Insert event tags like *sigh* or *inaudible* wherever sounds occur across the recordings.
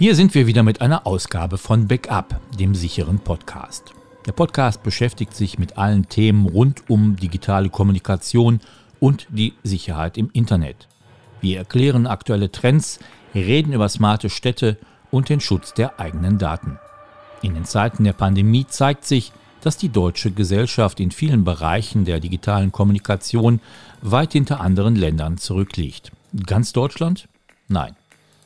Hier sind wir wieder mit einer Ausgabe von Backup, dem sicheren Podcast. Der Podcast beschäftigt sich mit allen Themen rund um digitale Kommunikation und die Sicherheit im Internet. Wir erklären aktuelle Trends, reden über smarte Städte und den Schutz der eigenen Daten. In den Zeiten der Pandemie zeigt sich, dass die deutsche Gesellschaft in vielen Bereichen der digitalen Kommunikation weit hinter anderen Ländern zurückliegt. Ganz Deutschland? Nein.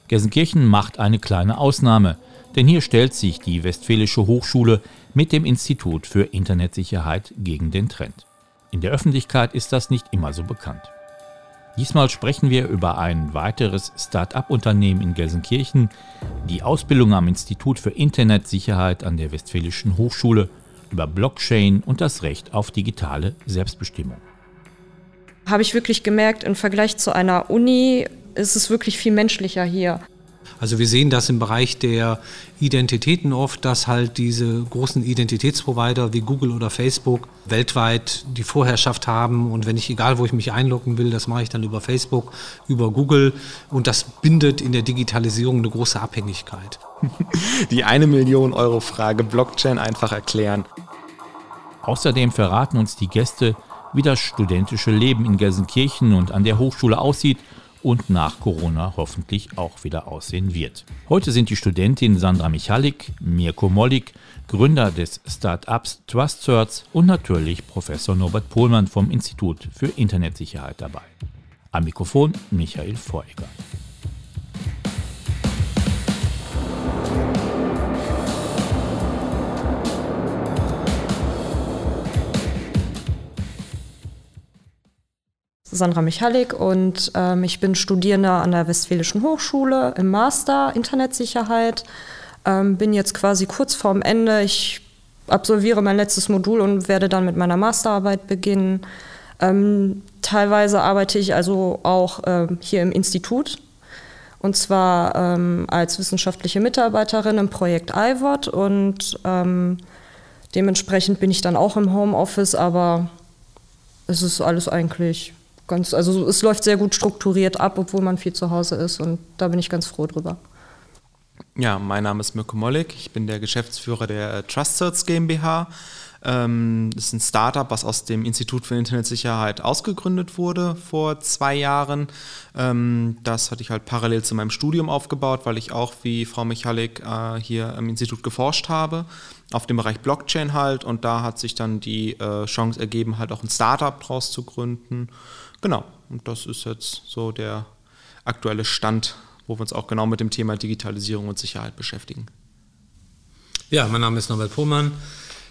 Gelsenkirchen macht eine kleine Ausnahme, denn hier stellt sich die Westfälische Hochschule mit dem Institut für Internetsicherheit gegen den Trend. In der Öffentlichkeit ist das nicht immer so bekannt. Diesmal sprechen wir über ein weiteres Start-up-Unternehmen in Gelsenkirchen, die Ausbildung am Institut für Internetsicherheit an der Westfälischen Hochschule, über Blockchain und das Recht auf digitale Selbstbestimmung. Habe ich wirklich gemerkt, im Vergleich zu einer Uni ist es wirklich viel menschlicher hier. Also wir sehen das im Bereich der Identitäten oft, dass halt diese großen Identitätsprovider wie Google oder Facebook weltweit die Vorherrschaft haben und wenn ich, egal wo ich mich einloggen will, das mache ich dann über Facebook, über Google und das bindet in der Digitalisierung eine große Abhängigkeit. *laughs* Die eine Million Euro Frage Blockchain einfach erklären. Außerdem verraten uns die Gäste, wie das studentische Leben in Gelsenkirchen und an der Hochschule aussieht und nach Corona hoffentlich auch wieder aussehen wird. Heute sind die Studentin Sandra Michalik, Mirko Mollig, Gründer des Startups TrustCerts und natürlich Professor Norbert Pohlmann vom Institut für Internetsicherheit dabei. Am Mikrofon Michael Voregger. Sandra Michalik und ähm, ich bin Studierende an der Westfälischen Hochschule im Master Internetsicherheit. Ähm, bin jetzt quasi kurz vorm Ende. Ich absolviere mein letztes Modul und werde dann mit meiner Masterarbeit beginnen. Ähm, teilweise arbeite ich also auch ähm, hier im Institut und zwar ähm, als wissenschaftliche Mitarbeiterin im Projekt IWOT und ähm, dementsprechend bin ich dann auch im Homeoffice, aber es ist alles eigentlich ganz, also es läuft sehr gut strukturiert ab, obwohl man viel zu Hause ist und da bin ich ganz froh drüber. Ja, mein Name ist Mirko Mollig, ich bin der Geschäftsführer der TrustCerts GmbH. Ähm, das ist ein Startup, was aus dem Institut für Internetsicherheit ausgegründet wurde vor zwei Jahren. Ähm, das hatte ich halt parallel zu meinem Studium aufgebaut, weil ich auch wie Frau Michalik äh, hier im Institut geforscht habe, auf dem Bereich Blockchain halt. Und da hat sich dann die äh, Chance ergeben, halt auch ein Startup draus zu gründen. Genau, und das ist jetzt so der aktuelle Stand, wo wir uns auch genau mit dem Thema Digitalisierung und Sicherheit beschäftigen. Ja, mein Name ist Norbert Pohmann.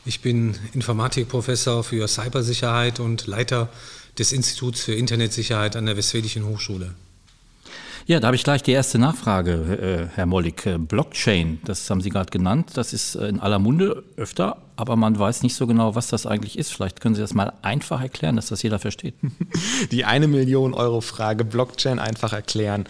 Ich bin Informatikprofessor für Cybersicherheit und Leiter des Instituts für Internetsicherheit an der Westfälischen Hochschule. Ja, da habe ich gleich die erste Nachfrage, äh, Herr Mollig. Äh, Blockchain, das haben Sie gerade genannt, das ist äh, in aller Munde öfter, aber man weiß nicht so genau, was das eigentlich ist. Vielleicht können Sie das mal einfach erklären, dass das jeder versteht. *laughs* Die eine Million Euro Frage, Blockchain einfach erklären.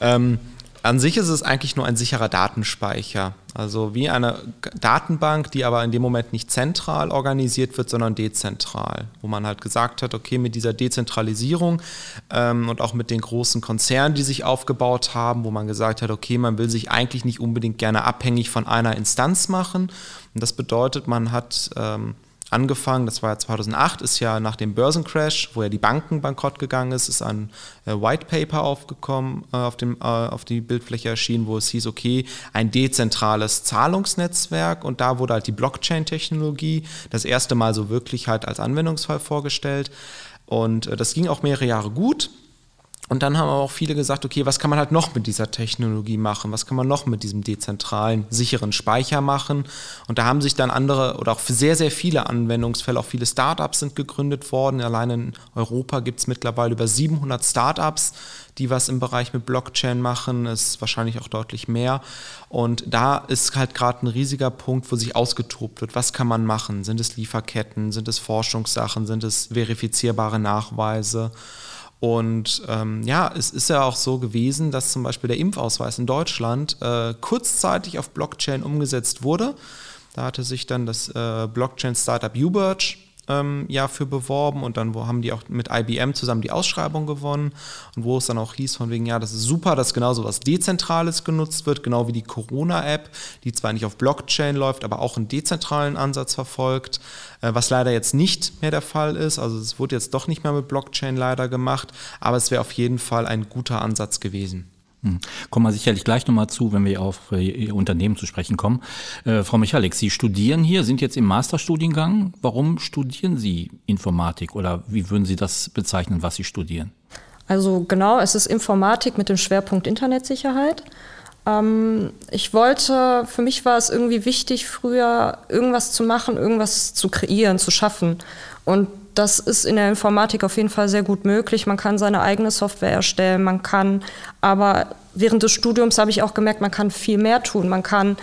Ähm, an sich ist es eigentlich nur ein sicherer Datenspeicher. Also wie eine Datenbank, die aber in dem Moment nicht zentral organisiert wird, sondern dezentral. Wo man halt gesagt hat, okay, mit dieser Dezentralisierung ähm, und auch mit den großen Konzernen, die sich aufgebaut haben, wo man gesagt hat, okay, man will sich eigentlich nicht unbedingt gerne abhängig von einer Instanz machen. Und das bedeutet, man hat ähm, angefangen, das war ja 2008, ist ja nach dem Börsencrash, wo ja die Banken bankrott gegangen ist, ist ein äh, White Paper aufgekommen, äh, auf, dem, äh, auf die Bildfläche erschienen, wo es hieß, okay, ein dezentrales Zahlungsnetzwerk. Und da wurde halt die Blockchain-Technologie das erste Mal so wirklich halt als Anwendungsfall vorgestellt. Und das ging auch mehrere Jahre gut. Und dann haben auch viele gesagt, okay, was kann man halt noch mit dieser Technologie machen? Was kann man noch mit diesem dezentralen, sicheren Speicher machen? Und da haben sich dann andere oder auch sehr, sehr viele Anwendungsfälle, auch viele Startups sind gegründet worden. Allein in Europa gibt es mittlerweile über 700 Startups, die was im Bereich mit Blockchain machen. Ist wahrscheinlich auch deutlich mehr. Und da ist halt gerade ein riesiger Punkt, wo sich ausgetobt wird. Was kann man machen? Sind es Lieferketten? Sind es Forschungssachen? Sind es verifizierbare Nachweise? Und ähm, ja, es ist ja auch so gewesen, dass zum Beispiel der Impfausweis in Deutschland äh, kurzzeitig auf Blockchain umgesetzt wurde. Da hatte sich dann das äh, Blockchain-Startup Uberge ähm, ja für beworben und dann wo haben die auch mit IBM zusammen die Ausschreibung gewonnen und wo es dann auch hieß von wegen, ja, das ist super, dass genau so was Dezentrales genutzt wird, genau wie die Corona-App, die zwar nicht auf Blockchain läuft, aber auch einen dezentralen Ansatz verfolgt, äh, was leider jetzt nicht mehr der Fall ist. Also es wurde jetzt doch nicht mehr mit Blockchain leider gemacht, aber es wäre auf jeden Fall ein guter Ansatz gewesen. Hm. Kommen wir sicherlich gleich nochmal zu, wenn wir auf äh, Ihr Unternehmen zu sprechen kommen. Äh, Frau Michalik, Sie studieren hier, sind jetzt im Masterstudiengang. Warum studieren Sie Informatik oder wie würden Sie das bezeichnen, was Sie studieren? Also genau, es ist Informatik mit dem Schwerpunkt Internetsicherheit. Ähm, ich wollte, für mich war es irgendwie wichtig, früher irgendwas zu machen, irgendwas zu kreieren, zu schaffen. Und das ist in der Informatik auf jeden Fall sehr gut möglich. Man kann seine eigene Software erstellen, man kann, aber während des Studiums habe ich auch gemerkt, man kann viel mehr tun. Man kann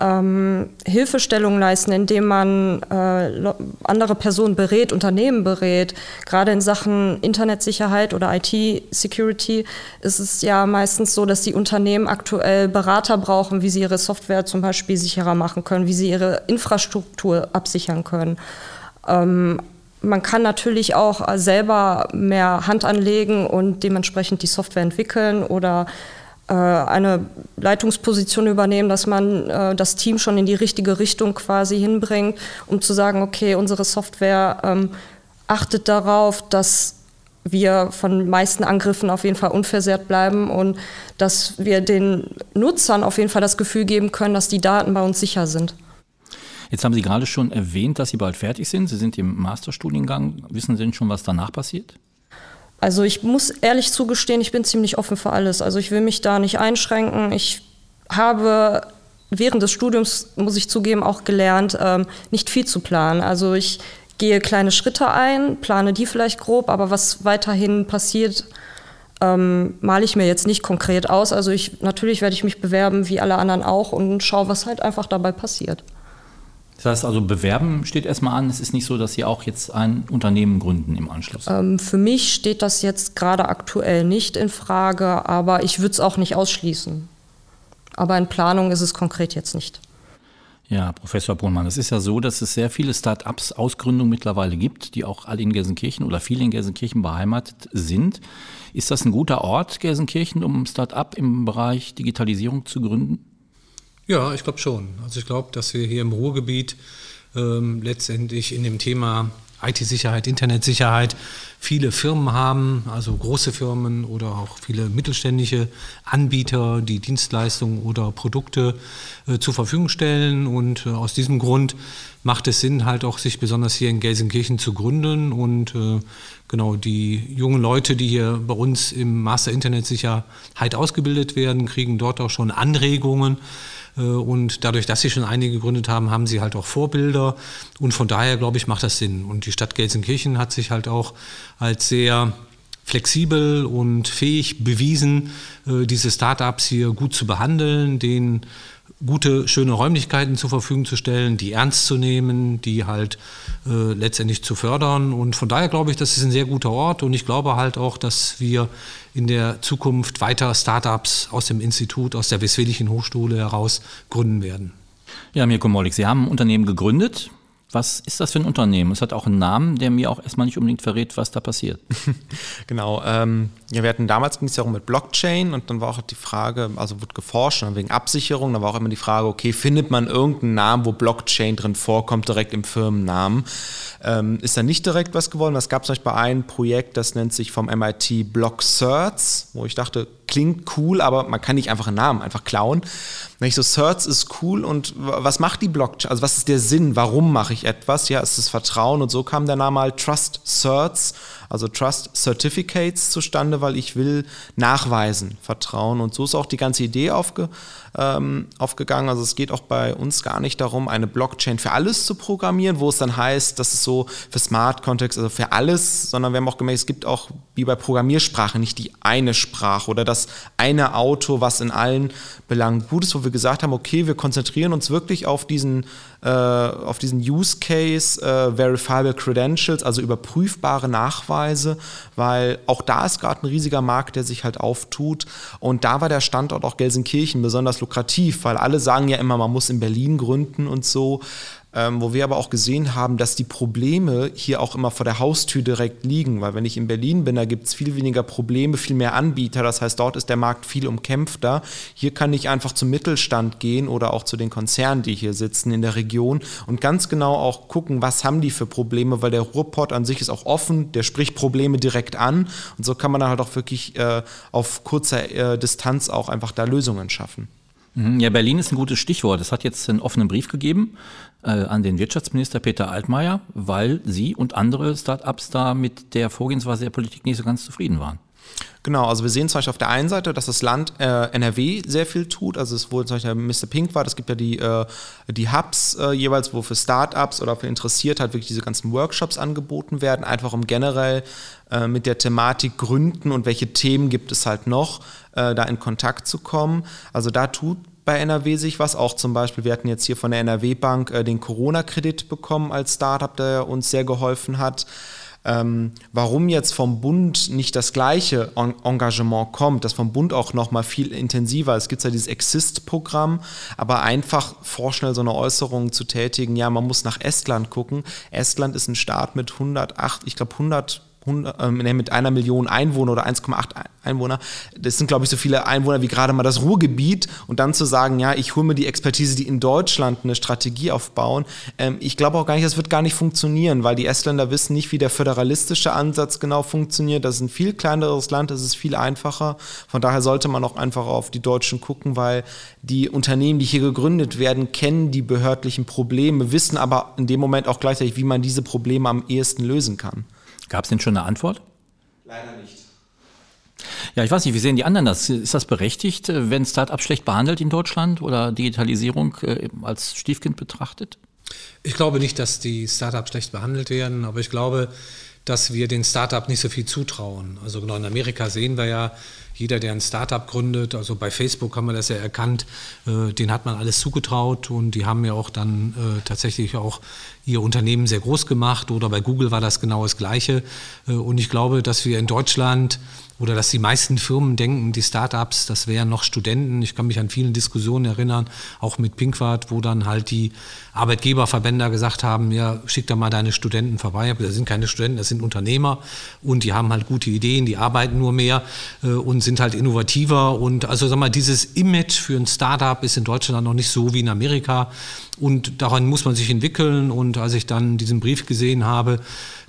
ähm, Hilfestellung leisten, indem man äh, andere Personen berät, Unternehmen berät. Gerade in Sachen Internetsicherheit oder IT-Security ist es ja meistens so, dass die Unternehmen aktuell Berater brauchen, wie sie ihre Software zum Beispiel sicherer machen können, wie sie ihre Infrastruktur absichern können. Ähm, man kann natürlich auch selber mehr Hand anlegen und dementsprechend die Software entwickeln oder äh, eine Leitungsposition übernehmen, dass man äh, das Team schon in die richtige Richtung quasi hinbringt, um zu sagen, okay, unsere Software ähm, achtet darauf, dass wir von meisten Angriffen auf jeden Fall unversehrt bleiben und dass wir den Nutzern auf jeden Fall das Gefühl geben können, dass die Daten bei uns sicher sind. Jetzt haben Sie gerade schon erwähnt, dass Sie bald fertig sind. Sie sind im Masterstudiengang. Wissen Sie denn schon, was danach passiert? Also ich muss ehrlich zugestehen, ich bin ziemlich offen für alles. Also ich will mich da nicht einschränken. Ich habe während des Studiums, muss ich zugeben, auch gelernt, ähm, nicht viel zu planen. Also ich gehe kleine Schritte ein, plane die vielleicht grob, aber was weiterhin passiert, ähm, male ich mir jetzt nicht konkret aus. Also ich, natürlich werde ich mich bewerben, wie alle anderen auch, und schaue, was halt einfach dabei passiert. Das heißt also, bewerben steht erstmal an. Es ist nicht so, dass Sie auch jetzt ein Unternehmen gründen im Anschluss. Ähm, für mich steht das jetzt gerade aktuell nicht in Frage, aber ich würde es auch nicht ausschließen. Aber in Planung ist es konkret jetzt nicht. Ja, Professor Brunmann, es ist ja so, dass es sehr viele Start-ups Ausgründungen mittlerweile gibt, die auch alle in Gelsenkirchen oder viele in Gelsenkirchen beheimatet sind. Ist das ein guter Ort, Gelsenkirchen, um Start-up im Bereich Digitalisierung zu gründen? Ja, ich glaube schon. Also ich glaube, dass wir hier im Ruhrgebiet ähm, letztendlich in dem Thema IT-Sicherheit, Internetsicherheit viele Firmen haben, also große Firmen oder auch viele mittelständische Anbieter, die Dienstleistungen oder Produkte äh, zur Verfügung stellen. Und äh, aus diesem Grund macht es Sinn, halt auch sich besonders hier in Gelsenkirchen zu gründen. Und äh, genau die jungen Leute, die hier bei uns im Master Internetsicherheit ausgebildet werden, kriegen dort auch schon Anregungen und dadurch, dass sie schon einige gegründet haben, haben sie halt auch Vorbilder. Und von daher, glaube ich, macht das Sinn. Und die Stadt Gelsenkirchen hat sich halt auch als sehr flexibel und fähig bewiesen, äh, diese Startups hier gut zu behandeln, denen gute, schöne Räumlichkeiten zur Verfügung zu stellen, die ernst zu nehmen, die halt äh, letztendlich zu fördern. Und von daher glaube ich, das ist ein sehr guter Ort und ich glaube halt auch, dass wir in der Zukunft weiter Startups aus dem Institut, aus der Westfälischen Hochschule heraus gründen werden. Ja, Mirko Mollig, Sie haben ein Unternehmen gegründet. Was ist das für ein Unternehmen? Es hat auch einen Namen, der mir auch erstmal nicht unbedingt verrät, was da passiert. *laughs* genau. Ähm, ja, wir hatten damals ging es ja auch mit Blockchain und dann war auch die Frage, also wird geforscht wegen Absicherung, da war auch immer die Frage, okay, findet man irgendeinen Namen, wo Blockchain drin vorkommt, direkt im Firmennamen? Ähm, ist da nicht direkt was geworden? Es gab zum Beispiel ein Projekt, das nennt sich vom MIT Block Certs, wo ich dachte, klingt cool, aber man kann nicht einfach einen Namen einfach klauen. Ich so, Certs ist cool und was macht die Blockchain? Also was ist der Sinn? Warum mache ich etwas? Ja, es ist Vertrauen und so kam der Name halt Trust Certs also Trust Certificates zustande, weil ich will nachweisen, Vertrauen. Und so ist auch die ganze Idee aufge, ähm, aufgegangen. Also es geht auch bei uns gar nicht darum, eine Blockchain für alles zu programmieren, wo es dann heißt, das ist so für Smart-Kontext, also für alles, sondern wir haben auch gemerkt, es gibt auch wie bei Programmiersprache nicht die eine Sprache oder das eine Auto, was in allen Belangen gut ist, wo wir gesagt haben, okay, wir konzentrieren uns wirklich auf diesen, auf diesen Use Case, äh, Verifiable Credentials, also überprüfbare Nachweise weil auch da ist gerade ein riesiger Markt, der sich halt auftut. Und da war der Standort auch Gelsenkirchen besonders lukrativ, weil alle sagen ja immer, man muss in Berlin gründen und so. Ähm, wo wir aber auch gesehen haben, dass die Probleme hier auch immer vor der Haustür direkt liegen, weil wenn ich in Berlin bin, da gibt es viel weniger Probleme, viel mehr Anbieter, das heißt, dort ist der Markt viel umkämpfter. Hier kann ich einfach zum Mittelstand gehen oder auch zu den Konzernen, die hier sitzen in der Region und ganz genau auch gucken, was haben die für Probleme, weil der Ruhrpott an sich ist auch offen, der spricht Probleme direkt an und so kann man dann halt auch wirklich äh, auf kurzer äh, Distanz auch einfach da Lösungen schaffen. Mhm, ja, Berlin ist ein gutes Stichwort. Es hat jetzt einen offenen Brief gegeben äh, an den Wirtschaftsminister Peter Altmaier, weil Sie und andere Start-ups da mit der Vorgehensweise der Politik nicht so ganz zufrieden waren. Genau, also wir sehen zum Beispiel auf der einen Seite, dass das Land äh, NRW sehr viel tut. Also es wurde zum Beispiel Mr. Pink war, es gibt ja die, äh, die Hubs äh, jeweils, wo für Startups oder für Interessiert halt wirklich diese ganzen Workshops angeboten werden, einfach um generell äh, mit der Thematik Gründen und welche Themen gibt es halt noch, äh, da in Kontakt zu kommen. Also da tut bei NRW sich was. Auch zum Beispiel, wir hatten jetzt hier von der NRW Bank äh, den Corona-Kredit bekommen als Startup, der uns sehr geholfen hat. Ähm, warum jetzt vom Bund nicht das gleiche Engagement kommt, das vom Bund auch noch mal viel intensiver. Es gibt ja dieses Exist-Programm, aber einfach vorschnell so eine Äußerung zu tätigen, ja, man muss nach Estland gucken. Estland ist ein Staat mit 108, ich glaube 100 ähm, mit einer Million Einwohner oder 1,8 Einwohner, das sind, glaube ich, so viele Einwohner wie gerade mal das Ruhrgebiet und dann zu sagen, ja, ich hole mir die Expertise, die in Deutschland eine Strategie aufbauen, ähm, ich glaube auch gar nicht, das wird gar nicht funktionieren, weil die Estländer wissen nicht, wie der föderalistische Ansatz genau funktioniert. Das ist ein viel kleineres Land, das ist viel einfacher. Von daher sollte man auch einfach auf die Deutschen gucken, weil die Unternehmen, die hier gegründet werden, kennen die behördlichen Probleme, wissen aber in dem Moment auch gleichzeitig, wie man diese Probleme am ehesten lösen kann. Gab es denn schon eine Antwort? Leider nicht. Ja, ich weiß nicht, wie sehen die anderen das? Ist das berechtigt, äh, wenn Start-up schlecht behandelt in Deutschland oder Digitalisierung äh, als Stiefkind betrachtet? Ich glaube nicht, dass die Start-ups schlecht behandelt werden, aber ich glaube, dass wir den Start-up nicht so viel zutrauen. Also genau in Amerika sehen wir ja, jeder, der ein Startup gründet, also bei Facebook haben wir das ja erkannt, äh, den hat man alles zugetraut und die haben ja auch dann äh, tatsächlich auch ihr Unternehmen sehr groß gemacht oder bei Google war das genau das Gleiche. Äh, und ich glaube, dass wir in Deutschland oder dass die meisten Firmen denken, die Startups, das wären noch Studenten. Ich kann mich an vielen Diskussionen erinnern, auch mit Pinkwart, wo dann halt die Arbeitgeberverbände gesagt haben, ja, schick da mal deine Studenten vorbei. Das sind keine Studenten, das sind Unternehmer und die haben halt gute Ideen, die arbeiten nur mehr äh, und sind halt innovativer. Und also sag mal, dieses Image für ein Startup ist in Deutschland noch nicht so wie in Amerika. Und daran muss man sich entwickeln. Und als ich dann diesen Brief gesehen habe,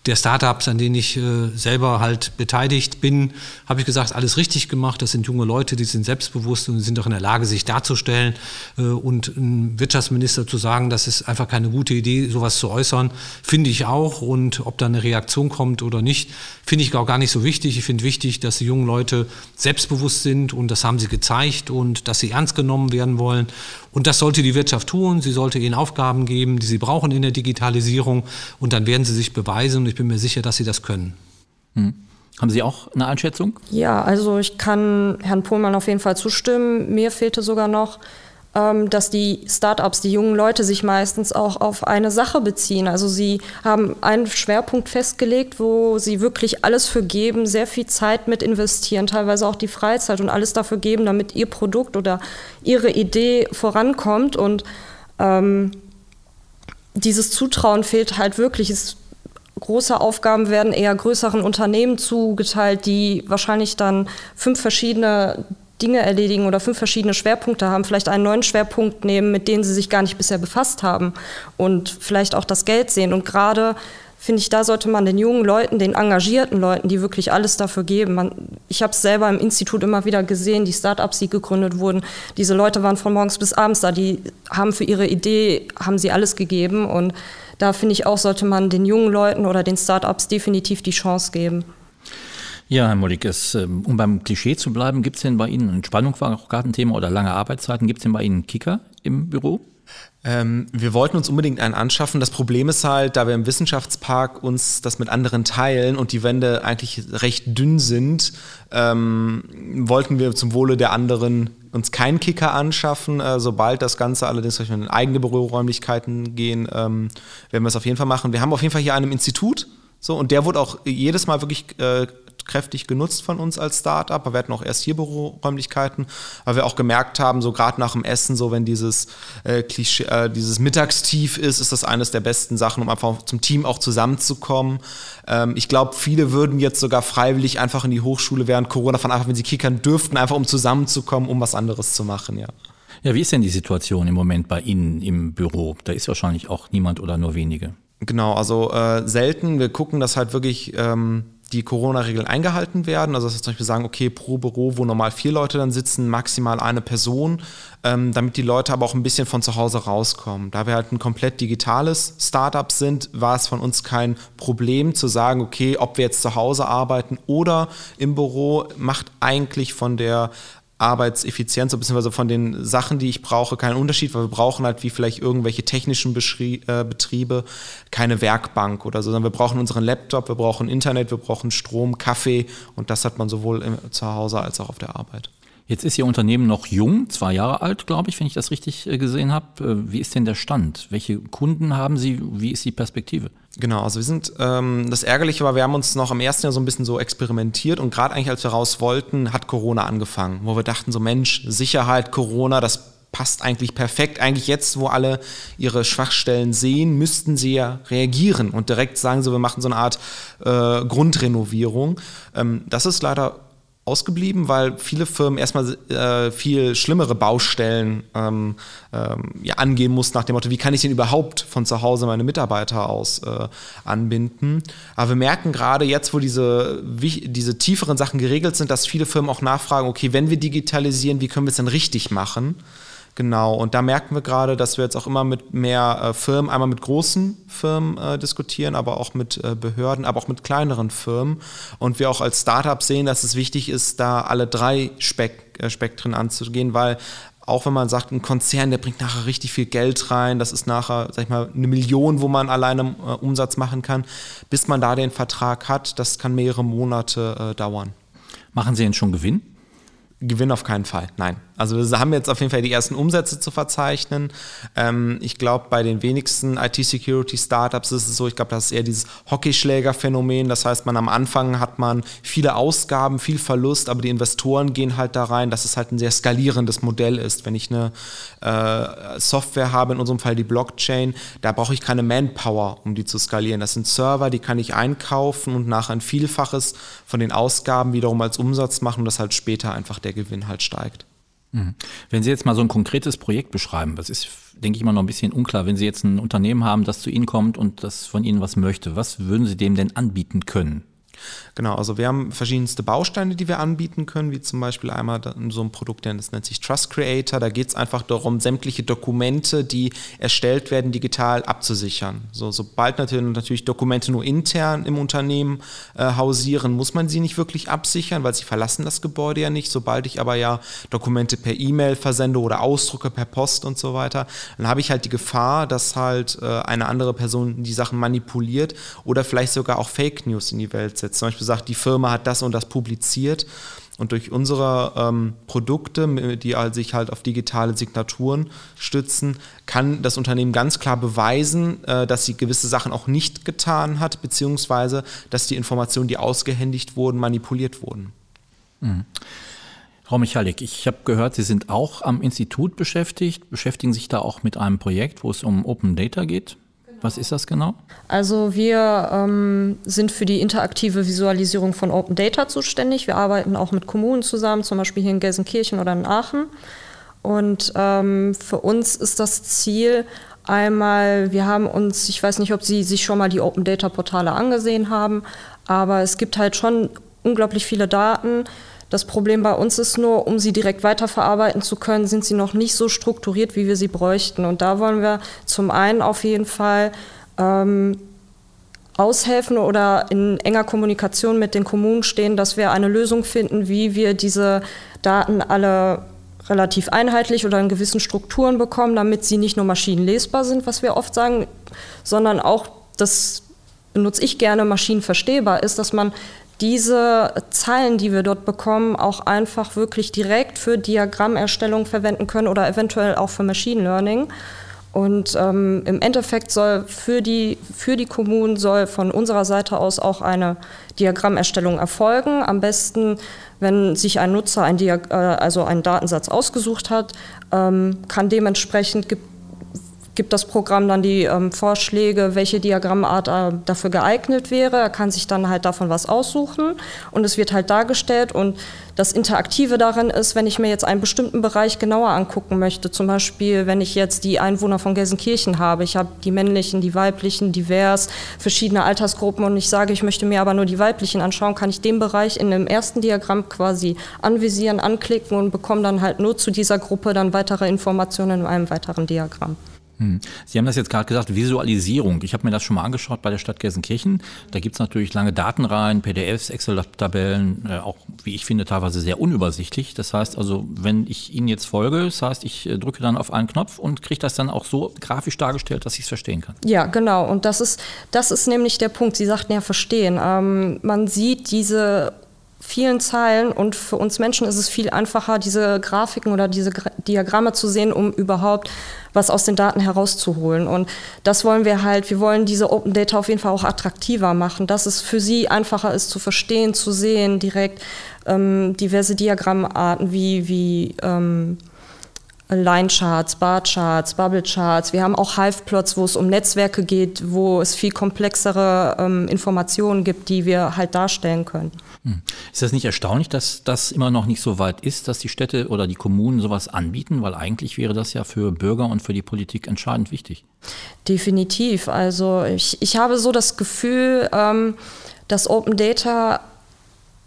der Startups, an denen ich äh, selber halt beteiligt bin, habe ich gesagt, alles richtig gemacht. Das sind junge Leute, die sind selbstbewusst und sind auch in der Lage, sich darzustellen. Äh, und ein Wirtschaftsminister zu sagen, das ist einfach keine gute Idee, sowas zu äußern, finde ich auch. Und ob da eine Reaktion kommt oder nicht, finde ich auch gar nicht so wichtig. Ich finde wichtig, dass die jungen Leute selbstbewusst sind und das haben sie gezeigt und dass sie ernst genommen werden wollen. Und das sollte die Wirtschaft tun. Sie sollte ihnen Aufgaben geben, die sie brauchen in der Digitalisierung und dann werden sie sich beweisen und ich bin mir sicher, dass sie das können. Hm. Haben Sie auch eine Einschätzung? Ja, also ich kann Herrn Pohlmann auf jeden Fall zustimmen. Mir fehlte sogar noch, dass die Startups, die jungen Leute sich meistens auch auf eine Sache beziehen. Also sie haben einen Schwerpunkt festgelegt, wo sie wirklich alles für geben, sehr viel Zeit mit investieren, teilweise auch die Freizeit und alles dafür geben, damit ihr Produkt oder ihre Idee vorankommt. Und ähm, dieses Zutrauen fehlt halt wirklich. Es, große Aufgaben werden eher größeren Unternehmen zugeteilt, die wahrscheinlich dann fünf verschiedene Dinge erledigen oder fünf verschiedene Schwerpunkte haben, vielleicht einen neuen Schwerpunkt nehmen, mit denen sie sich gar nicht bisher befasst haben und vielleicht auch das Geld sehen. Und gerade finde ich, da sollte man den jungen Leuten, den engagierten Leuten, die wirklich alles dafür geben. Man, ich habe es selber im Institut immer wieder gesehen, die Start-ups, die gegründet wurden. Diese Leute waren von morgens bis abends da, die haben für ihre Idee, haben sie alles gegeben. Und da finde ich auch, sollte man den jungen Leuten oder den Start-ups definitiv die Chance geben. Ja, Herr Mollig, es, ähm, um beim Klischee zu bleiben, gibt es denn bei Ihnen, Entspannung war auch gerade ein Thema oder lange Arbeitszeiten, gibt es denn bei Ihnen einen Kicker im Büro? Ähm, wir wollten uns unbedingt einen anschaffen. Das Problem ist halt, da wir im Wissenschaftspark uns das mit anderen teilen und die Wände eigentlich recht dünn sind, ähm, wollten wir zum Wohle der anderen uns keinen Kicker anschaffen. Äh, sobald das Ganze allerdings in eigene Büroräumlichkeiten gehen, ähm, werden wir es auf jeden Fall machen. Wir haben auf jeden Fall hier einen Institut, so, und der wurde auch jedes Mal wirklich äh, kräftig genutzt von uns als Startup. Wir hatten auch erst hier Büroräumlichkeiten, weil wir auch gemerkt haben, so gerade nach dem Essen, so wenn dieses äh, Klischee, äh, dieses Mittagstief ist, ist das eines der besten Sachen, um einfach zum Team auch zusammenzukommen. Ähm, ich glaube, viele würden jetzt sogar freiwillig einfach in die Hochschule während Corona von einfach, wenn sie kickern dürften, einfach um zusammenzukommen, um was anderes zu machen, ja. Ja, wie ist denn die Situation im Moment bei Ihnen im Büro? Da ist wahrscheinlich auch niemand oder nur wenige. Genau, also äh, selten. Wir gucken, dass halt wirklich ähm, die Corona-Regeln eingehalten werden. Also dass wir zum Beispiel sagen, okay, pro Büro, wo normal vier Leute dann sitzen, maximal eine Person, ähm, damit die Leute aber auch ein bisschen von zu Hause rauskommen. Da wir halt ein komplett digitales Startup sind, war es von uns kein Problem zu sagen, okay, ob wir jetzt zu Hause arbeiten oder im Büro, macht eigentlich von der Arbeitseffizienz, beziehungsweise von den Sachen, die ich brauche, keinen Unterschied, weil wir brauchen halt wie vielleicht irgendwelche technischen Beschrie äh, Betriebe keine Werkbank oder so, sondern wir brauchen unseren Laptop, wir brauchen Internet, wir brauchen Strom, Kaffee und das hat man sowohl im, zu Hause als auch auf der Arbeit. Jetzt ist Ihr Unternehmen noch jung, zwei Jahre alt, glaube ich, wenn ich das richtig äh, gesehen habe. Äh, wie ist denn der Stand? Welche Kunden haben Sie? Wie ist die Perspektive? Genau, also wir sind, ähm, das Ärgerliche war, wir haben uns noch im ersten Jahr so ein bisschen so experimentiert und gerade eigentlich als wir raus wollten, hat Corona angefangen, wo wir dachten so, Mensch, Sicherheit, Corona, das passt eigentlich perfekt. Eigentlich jetzt, wo alle ihre Schwachstellen sehen, müssten sie ja reagieren und direkt sagen so, wir machen so eine Art äh, Grundrenovierung. Ähm, das ist leider ausgeblieben, weil viele Firmen erstmal äh, viel schlimmere Baustellen ähm, ähm, ja, angehen mussten nach dem Motto, wie kann ich denn überhaupt von zu Hause meine Mitarbeiter aus äh, anbinden. Aber wir merken gerade jetzt, wo diese, diese tieferen Sachen geregelt sind, dass viele Firmen auch nachfragen, okay, wenn wir digitalisieren, wie können wir es denn richtig machen? Genau, und da merken wir gerade, dass wir jetzt auch immer mit mehr äh, Firmen, einmal mit großen Firmen äh, diskutieren, aber auch mit äh, Behörden, aber auch mit kleineren Firmen. Und wir auch als Startup sehen, dass es wichtig ist, da alle drei Spek äh, Spektren anzugehen, weil auch wenn man sagt, ein Konzern, der bringt nachher richtig viel Geld rein, das ist nachher, sag ich mal, eine Million, wo man alleine äh, Umsatz machen kann, bis man da den Vertrag hat, das kann mehrere Monate äh, dauern. Machen Sie denn schon Gewinn? Gewinn auf keinen Fall, nein. Also wir haben jetzt auf jeden Fall die ersten Umsätze zu verzeichnen. Ähm, ich glaube, bei den wenigsten IT-Security-Startups ist es so, ich glaube, das ist eher dieses Hockeyschläger-Phänomen. Das heißt, man am Anfang hat man viele Ausgaben, viel Verlust, aber die Investoren gehen halt da rein, dass es halt ein sehr skalierendes Modell ist. Wenn ich eine äh, Software habe, in unserem Fall die Blockchain, da brauche ich keine Manpower, um die zu skalieren. Das sind Server, die kann ich einkaufen und nachher ein Vielfaches von den Ausgaben wiederum als Umsatz machen dass halt später einfach der Gewinn halt steigt. Mhm. Wenn Sie jetzt mal so ein konkretes Projekt beschreiben, das ist, denke ich mal, noch ein bisschen unklar. Wenn Sie jetzt ein Unternehmen haben, das zu Ihnen kommt und das von Ihnen was möchte, was würden Sie dem denn anbieten können? Genau, also wir haben verschiedenste Bausteine, die wir anbieten können, wie zum Beispiel einmal so ein Produkt, das nennt sich Trust Creator. Da geht es einfach darum, sämtliche Dokumente, die erstellt werden, digital abzusichern. So, sobald natürlich, Dokumente nur intern im Unternehmen äh, hausieren, muss man sie nicht wirklich absichern, weil sie verlassen das Gebäude ja nicht. Sobald ich aber ja Dokumente per E-Mail versende oder ausdrucke per Post und so weiter, dann habe ich halt die Gefahr, dass halt äh, eine andere Person die Sachen manipuliert oder vielleicht sogar auch Fake News in die Welt setzt jetzt zum Beispiel sagt, die Firma hat das und das publiziert und durch unsere ähm, Produkte, die sich halt auf digitale Signaturen stützen, kann das Unternehmen ganz klar beweisen, äh, dass sie gewisse Sachen auch nicht getan hat, beziehungsweise dass die Informationen, die ausgehändigt wurden, manipuliert wurden. Mhm. Frau Michalik, ich habe gehört, Sie sind auch am Institut beschäftigt, beschäftigen sich da auch mit einem Projekt, wo es um Open Data geht. Was ist das genau? Also wir ähm, sind für die interaktive Visualisierung von Open Data zuständig. Wir arbeiten auch mit Kommunen zusammen, zum Beispiel hier in Gelsenkirchen oder in Aachen. Und ähm, für uns ist das Ziel einmal, wir haben uns, ich weiß nicht, ob Sie sich schon mal die Open Data Portale angesehen haben, aber es gibt halt schon unglaublich viele Daten das Problem bei uns ist nur, um sie direkt weiterverarbeiten zu können, sind sie noch nicht so strukturiert, wie wir sie bräuchten. Und da wollen wir zum einen auf jeden Fall ähm, aushelfen oder in enger Kommunikation mit den Kommunen stehen, dass wir eine Lösung finden, wie wir diese Daten alle relativ einheitlich oder in gewissen Strukturen bekommen, damit sie nicht nur maschinenlesbar sind, was wir oft sagen, sondern auch, das benutze ich gerne, maschinenverstehbar ist, dass man diese Zeilen, die wir dort bekommen, auch einfach wirklich direkt für Diagrammerstellung verwenden können oder eventuell auch für Machine Learning. Und ähm, im Endeffekt soll für die, für die Kommunen soll von unserer Seite aus auch eine Diagrammerstellung erfolgen. Am besten, wenn sich ein Nutzer ein Diag äh, also einen Datensatz ausgesucht hat, ähm, kann dementsprechend gibt gibt das Programm dann die ähm, Vorschläge, welche Diagrammart äh, dafür geeignet wäre. Er kann sich dann halt davon was aussuchen und es wird halt dargestellt. Und das Interaktive darin ist, wenn ich mir jetzt einen bestimmten Bereich genauer angucken möchte, zum Beispiel, wenn ich jetzt die Einwohner von Gelsenkirchen habe, ich habe die männlichen, die weiblichen, divers, verschiedene Altersgruppen und ich sage, ich möchte mir aber nur die weiblichen anschauen, kann ich den Bereich in dem ersten Diagramm quasi anvisieren, anklicken und bekomme dann halt nur zu dieser Gruppe dann weitere Informationen in einem weiteren Diagramm. Hm. Sie haben das jetzt gerade gesagt, Visualisierung. Ich habe mir das schon mal angeschaut bei der Stadt Gelsenkirchen. Da gibt es natürlich lange Datenreihen, PDFs, Excel-Tabellen, äh, auch wie ich finde teilweise sehr unübersichtlich. Das heißt also, wenn ich Ihnen jetzt folge, das heißt, ich äh, drücke dann auf einen Knopf und kriege das dann auch so grafisch dargestellt, dass ich es verstehen kann. Ja, genau. Und das ist, das ist nämlich der Punkt. Sie sagten ja verstehen. Ähm, man sieht diese vielen Zeilen und für uns Menschen ist es viel einfacher, diese Grafiken oder diese Diagramme zu sehen, um überhaupt was aus den Daten herauszuholen. Und das wollen wir halt, wir wollen diese Open Data auf jeden Fall auch attraktiver machen, dass es für sie einfacher ist zu verstehen, zu sehen, direkt ähm, diverse Diagrammarten wie, wie ähm, Line-Charts, Bar-Charts, Bubble-Charts. Wir haben auch Hive-Plots, wo es um Netzwerke geht, wo es viel komplexere ähm, Informationen gibt, die wir halt darstellen können. Hm. Ist das nicht erstaunlich, dass das immer noch nicht so weit ist, dass die Städte oder die Kommunen sowas anbieten? Weil eigentlich wäre das ja für Bürger und für die Politik entscheidend wichtig. Definitiv. Also ich, ich habe so das Gefühl, ähm, dass Open Data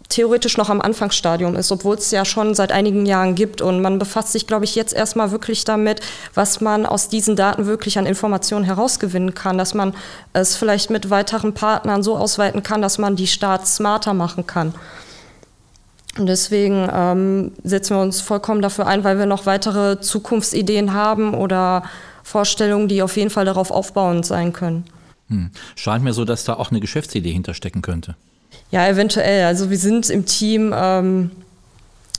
theoretisch noch am Anfangsstadium ist, obwohl es ja schon seit einigen Jahren gibt. Und man befasst sich, glaube ich, jetzt erstmal wirklich damit, was man aus diesen Daten wirklich an Informationen herausgewinnen kann, dass man es vielleicht mit weiteren Partnern so ausweiten kann, dass man die Staat smarter machen kann. Und deswegen ähm, setzen wir uns vollkommen dafür ein, weil wir noch weitere Zukunftsideen haben oder Vorstellungen, die auf jeden Fall darauf aufbauend sein können. Hm. Scheint mir so, dass da auch eine Geschäftsidee hinterstecken könnte. Ja, eventuell. Also wir sind im Team, ähm,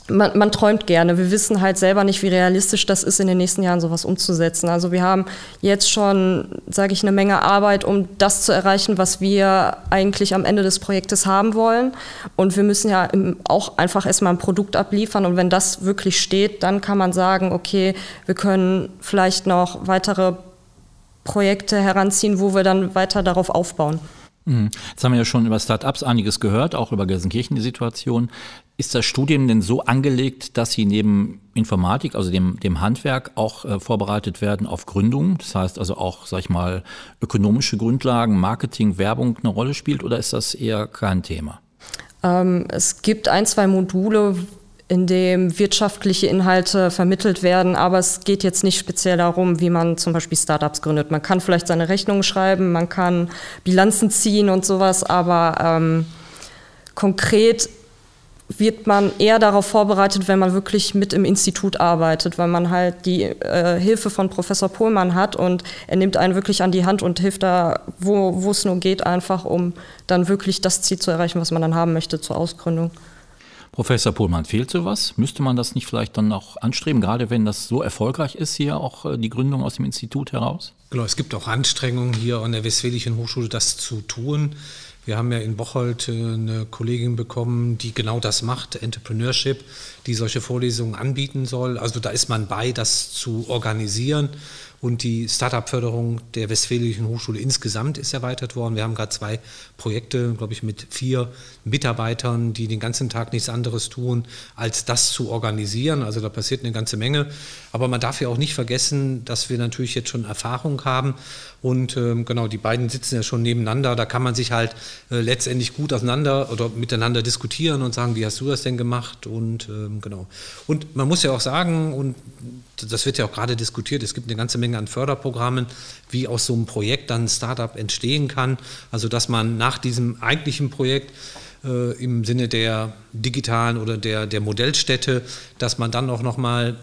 man, man, träumt gerne. Wir wissen halt selber nicht, wie realistisch das ist, in den nächsten Jahren sowas umzusetzen. Also wir haben jetzt schon, sage ich, eine Menge Arbeit, um das zu erreichen, was wir eigentlich am Ende des Projektes haben wollen. Und wir müssen ja auch einfach erstmal ein Produkt abliefern. Und wenn das wirklich steht, dann kann man sagen, okay, wir können vielleicht noch weitere Projekte heranziehen, wo wir dann weiter darauf aufbauen. Mhm. Jetzt haben wir ja schon über Startups einiges gehört, auch über Gelsenkirchen die Situation. Ist das Studium denn so angelegt, dass Sie neben Informatik, also dem, dem Handwerk, auch äh, vorbereitet werden auf Gründung? Das heißt also auch, sag ich mal, ökonomische Grundlagen, Marketing, Werbung eine Rolle spielt oder ist das eher kein Thema? Ähm, es gibt ein, zwei Module, in dem wirtschaftliche Inhalte vermittelt werden, aber es geht jetzt nicht speziell darum, wie man zum Beispiel Startups gründet. Man kann vielleicht seine Rechnungen schreiben, man kann Bilanzen ziehen und sowas, aber ähm, konkret wird man eher darauf vorbereitet, wenn man wirklich mit im Institut arbeitet, weil man halt die äh, Hilfe von Professor Pohlmann hat und er nimmt einen wirklich an die Hand und hilft da, wo, wo es nur geht, einfach um dann wirklich das Ziel zu erreichen, was man dann haben möchte zur Ausgründung. Professor Pohlmann, fehlt sowas? Müsste man das nicht vielleicht dann auch anstreben, gerade wenn das so erfolgreich ist, hier auch äh, die Gründung aus dem Institut heraus? Genau, es gibt auch Anstrengungen hier an der Westfälischen Hochschule, das zu tun. Wir haben ja in Bocholt äh, eine Kollegin bekommen, die genau das macht, Entrepreneurship, die solche Vorlesungen anbieten soll. Also da ist man bei, das zu organisieren. Und die Startup-Förderung der Westfälischen Hochschule insgesamt ist erweitert worden. Wir haben gerade zwei Projekte, glaube ich, mit vier Mitarbeitern, die den ganzen Tag nichts anderes tun, als das zu organisieren. Also da passiert eine ganze Menge. Aber man darf ja auch nicht vergessen, dass wir natürlich jetzt schon Erfahrung haben. Und ähm, genau, die beiden sitzen ja schon nebeneinander. Da kann man sich halt äh, letztendlich gut auseinander oder miteinander diskutieren und sagen, wie hast du das denn gemacht? Und ähm, genau. Und man muss ja auch sagen, und das wird ja auch gerade diskutiert, es gibt eine ganze Menge an Förderprogrammen, wie aus so einem Projekt dann ein Startup entstehen kann. Also dass man nach diesem eigentlichen Projekt äh, im Sinne der digitalen oder der, der Modellstätte, dass man dann auch nochmal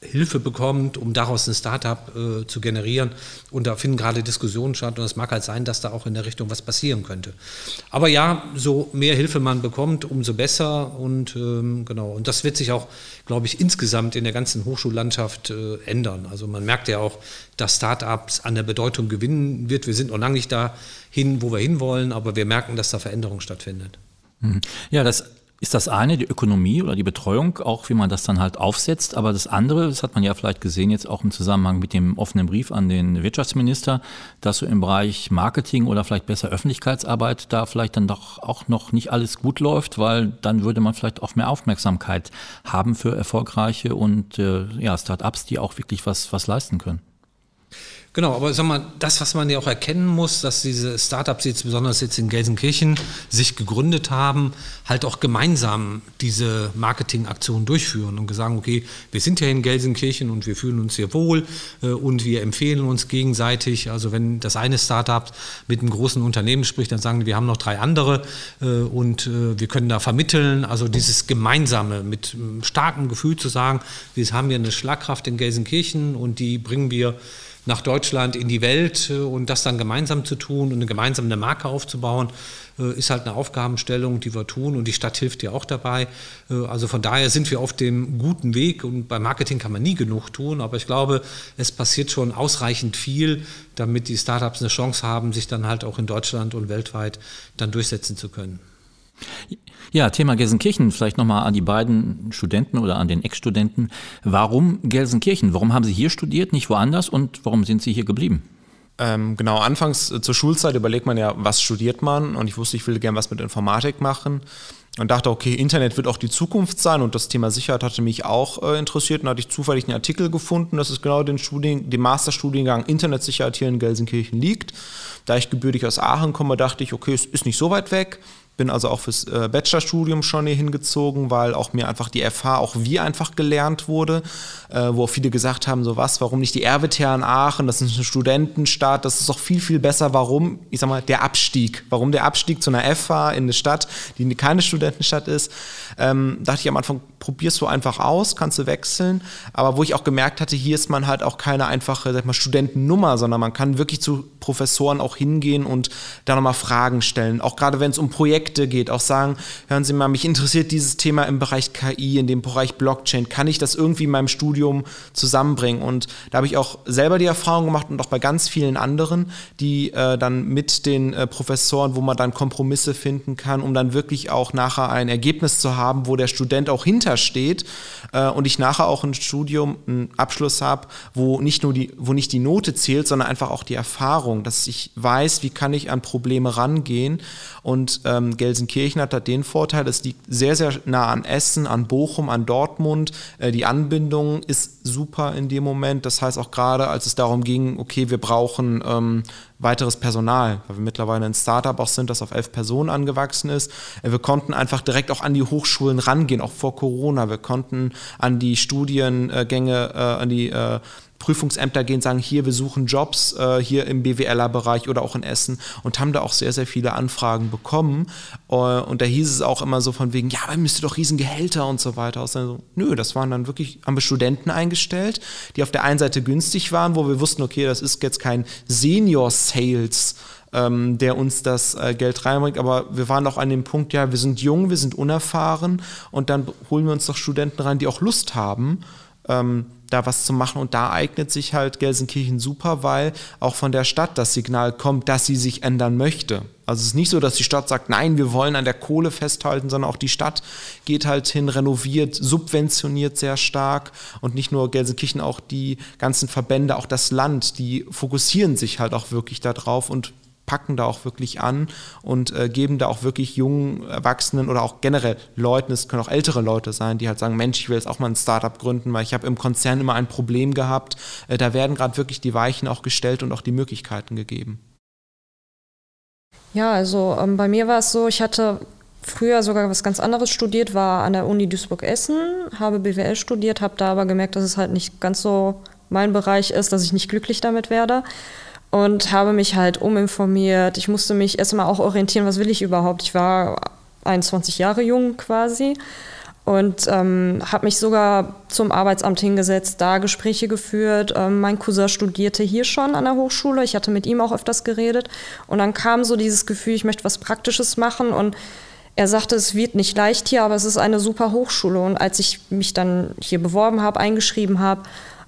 Hilfe bekommt, um daraus ein Startup äh, zu generieren. Und da finden gerade Diskussionen statt. Und es mag halt sein, dass da auch in der Richtung was passieren könnte. Aber ja, so mehr Hilfe man bekommt, umso besser. Und ähm, genau. Und das wird sich auch, glaube ich, insgesamt in der ganzen Hochschullandschaft äh, ändern. Also man merkt ja auch, dass Startups an der Bedeutung gewinnen wird. Wir sind noch lange nicht dahin, wo wir hinwollen, aber wir merken, dass da Veränderung stattfindet. Mhm. Ja, das ist das eine, die Ökonomie oder die Betreuung, auch wie man das dann halt aufsetzt. Aber das andere, das hat man ja vielleicht gesehen jetzt auch im Zusammenhang mit dem offenen Brief an den Wirtschaftsminister, dass so im Bereich Marketing oder vielleicht besser Öffentlichkeitsarbeit da vielleicht dann doch auch noch nicht alles gut läuft, weil dann würde man vielleicht auch mehr Aufmerksamkeit haben für erfolgreiche und äh, ja, Start-ups, die auch wirklich was, was leisten können. Genau, aber sag mal, das, was man ja auch erkennen muss, dass diese Startups jetzt besonders jetzt in Gelsenkirchen sich gegründet haben, halt auch gemeinsam diese Marketingaktion durchführen und sagen, okay, wir sind ja in Gelsenkirchen und wir fühlen uns hier wohl äh, und wir empfehlen uns gegenseitig. Also wenn das eine Startup mit einem großen Unternehmen spricht, dann sagen wir haben noch drei andere äh, und äh, wir können da vermitteln. Also dieses Gemeinsame mit starkem Gefühl zu sagen, wir haben hier eine Schlagkraft in Gelsenkirchen und die bringen wir nach Deutschland in die Welt äh, und das dann gemeinsam zu tun und eine gemeinsame Marke aufzubauen, äh, ist halt eine Aufgabenstellung, die wir tun und die Stadt hilft ja auch dabei. Äh, also von daher sind wir auf dem guten Weg und beim Marketing kann man nie genug tun, aber ich glaube, es passiert schon ausreichend viel, damit die Startups eine Chance haben, sich dann halt auch in Deutschland und weltweit dann durchsetzen zu können. Ja, Thema Gelsenkirchen, vielleicht nochmal an die beiden Studenten oder an den Ex-Studenten. Warum Gelsenkirchen? Warum haben Sie hier studiert, nicht woanders und warum sind Sie hier geblieben? Ähm, genau, anfangs äh, zur Schulzeit überlegt man ja, was studiert man und ich wusste, ich will gerne was mit Informatik machen und dachte, okay, Internet wird auch die Zukunft sein und das Thema Sicherheit hatte mich auch äh, interessiert. Und hatte ich zufällig einen Artikel gefunden, dass es genau den, Studien, den Masterstudiengang Internetsicherheit hier in Gelsenkirchen liegt. Da ich gebürtig aus Aachen komme, dachte ich, okay, es ist nicht so weit weg. Bin also auch fürs äh, Bachelorstudium schon hier hingezogen, weil auch mir einfach die FH, auch wie einfach gelernt wurde, äh, wo auch viele gesagt haben, so was, warum nicht die RWTH in Aachen, das ist eine Studentenstadt, das ist doch viel, viel besser. Warum, ich sag mal, der Abstieg, warum der Abstieg zu einer FH in eine Stadt, die keine Studentenstadt ist, ähm, dachte ich am Anfang, probierst du einfach aus, kannst du wechseln, aber wo ich auch gemerkt hatte, hier ist man halt auch keine einfache, sag mal, Studentennummer, sondern man kann wirklich zu Professoren auch hingehen und da nochmal Fragen stellen, auch gerade wenn es um Projekte geht, auch sagen, hören Sie mal, mich interessiert dieses Thema im Bereich KI, in dem Bereich Blockchain, kann ich das irgendwie in meinem Studium zusammenbringen? Und da habe ich auch selber die Erfahrung gemacht und auch bei ganz vielen anderen, die äh, dann mit den äh, Professoren, wo man dann Kompromisse finden kann, um dann wirklich auch nachher ein Ergebnis zu haben, wo der Student auch hintersteht äh, und ich nachher auch ein Studium, einen Abschluss habe, wo nicht nur die, wo nicht die Note zählt, sondern einfach auch die Erfahrung, dass ich weiß, wie kann ich an Probleme rangehen und ähm, Gelsenkirchen hat da den Vorteil, es liegt sehr, sehr nah an Essen, an Bochum, an Dortmund. Äh, die Anbindung ist super in dem Moment. Das heißt auch gerade, als es darum ging, okay, wir brauchen ähm, weiteres Personal, weil wir mittlerweile ein Startup auch sind, das auf elf Personen angewachsen ist. Äh, wir konnten einfach direkt auch an die Hochschulen rangehen, auch vor Corona. Wir konnten an die Studiengänge, äh, an die äh, Prüfungsämter gehen, sagen, hier, wir suchen Jobs äh, hier im BWLer-Bereich oder auch in Essen und haben da auch sehr, sehr viele Anfragen bekommen. Äh, und da hieß es auch immer so von wegen, ja, man müsste doch Riesengehälter und so weiter. Also, nö, das waren dann wirklich, haben wir Studenten eingestellt, die auf der einen Seite günstig waren, wo wir wussten, okay, das ist jetzt kein Senior-Sales, ähm, der uns das äh, Geld reinbringt. Aber wir waren auch an dem Punkt, ja, wir sind jung, wir sind unerfahren und dann holen wir uns doch Studenten rein, die auch Lust haben. Ähm, da was zu machen. Und da eignet sich halt Gelsenkirchen super, weil auch von der Stadt das Signal kommt, dass sie sich ändern möchte. Also es ist nicht so, dass die Stadt sagt, nein, wir wollen an der Kohle festhalten, sondern auch die Stadt geht halt hin, renoviert, subventioniert sehr stark und nicht nur Gelsenkirchen, auch die ganzen Verbände, auch das Land, die fokussieren sich halt auch wirklich darauf und packen da auch wirklich an und äh, geben da auch wirklich jungen Erwachsenen oder auch generell Leuten, es können auch ältere Leute sein, die halt sagen, Mensch, ich will jetzt auch mal ein Startup gründen, weil ich habe im Konzern immer ein Problem gehabt. Äh, da werden gerade wirklich die Weichen auch gestellt und auch die Möglichkeiten gegeben. Ja, also ähm, bei mir war es so, ich hatte früher sogar was ganz anderes studiert, war an der Uni Duisburg-Essen, habe BWL studiert, habe da aber gemerkt, dass es halt nicht ganz so mein Bereich ist, dass ich nicht glücklich damit werde und habe mich halt uminformiert. Ich musste mich erstmal auch orientieren, was will ich überhaupt. Ich war 21 Jahre jung quasi und ähm, habe mich sogar zum Arbeitsamt hingesetzt, da Gespräche geführt. Ähm, mein Cousin studierte hier schon an der Hochschule. Ich hatte mit ihm auch öfters geredet. Und dann kam so dieses Gefühl, ich möchte was Praktisches machen. Und er sagte, es wird nicht leicht hier, aber es ist eine super Hochschule. Und als ich mich dann hier beworben habe, eingeschrieben habe,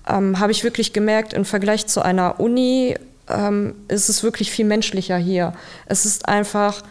ähm, habe ich wirklich gemerkt, im Vergleich zu einer Uni ähm, ist es wirklich viel menschlicher hier. Es ist einfach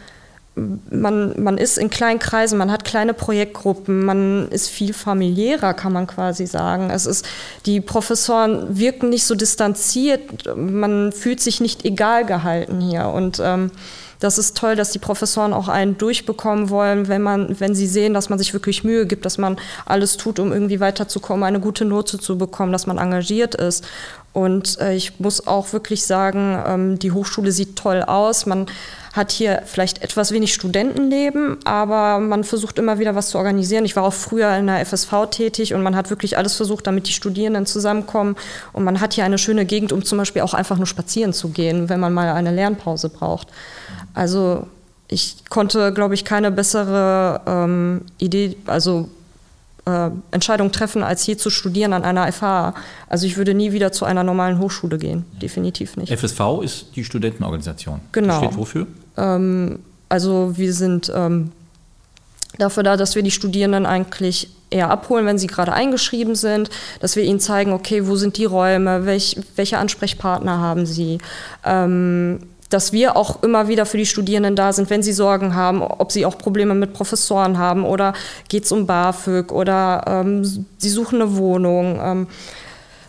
man, man ist in kleinen Kreisen, man hat kleine Projektgruppen, man ist viel familiärer, kann man quasi sagen. Es ist, die Professoren wirken nicht so distanziert, man fühlt sich nicht egal gehalten hier. Und ähm, das ist toll, dass die Professoren auch einen durchbekommen wollen, wenn man, wenn sie sehen, dass man sich wirklich Mühe gibt, dass man alles tut, um irgendwie weiterzukommen, eine gute Note zu bekommen, dass man engagiert ist. Und äh, ich muss auch wirklich sagen, ähm, die Hochschule sieht toll aus. Man hat hier vielleicht etwas wenig Studentenleben, aber man versucht immer wieder was zu organisieren. Ich war auch früher in der FSV tätig und man hat wirklich alles versucht, damit die Studierenden zusammenkommen. Und man hat hier eine schöne Gegend, um zum Beispiel auch einfach nur spazieren zu gehen, wenn man mal eine Lernpause braucht. Also ich konnte, glaube ich, keine bessere ähm, Idee, also äh, Entscheidung treffen, als hier zu studieren an einer FH. Also ich würde nie wieder zu einer normalen Hochschule gehen, definitiv nicht. FSV ist die Studentenorganisation. Genau. Das steht wofür? Ähm, also wir sind ähm, dafür da, dass wir die Studierenden eigentlich eher abholen, wenn sie gerade eingeschrieben sind, dass wir ihnen zeigen, okay, wo sind die Räume, welch, welche Ansprechpartner haben sie. Ähm, dass wir auch immer wieder für die Studierenden da sind, wenn sie Sorgen haben, ob sie auch Probleme mit Professoren haben oder geht es um BAföG oder ähm, sie suchen eine Wohnung. Ähm,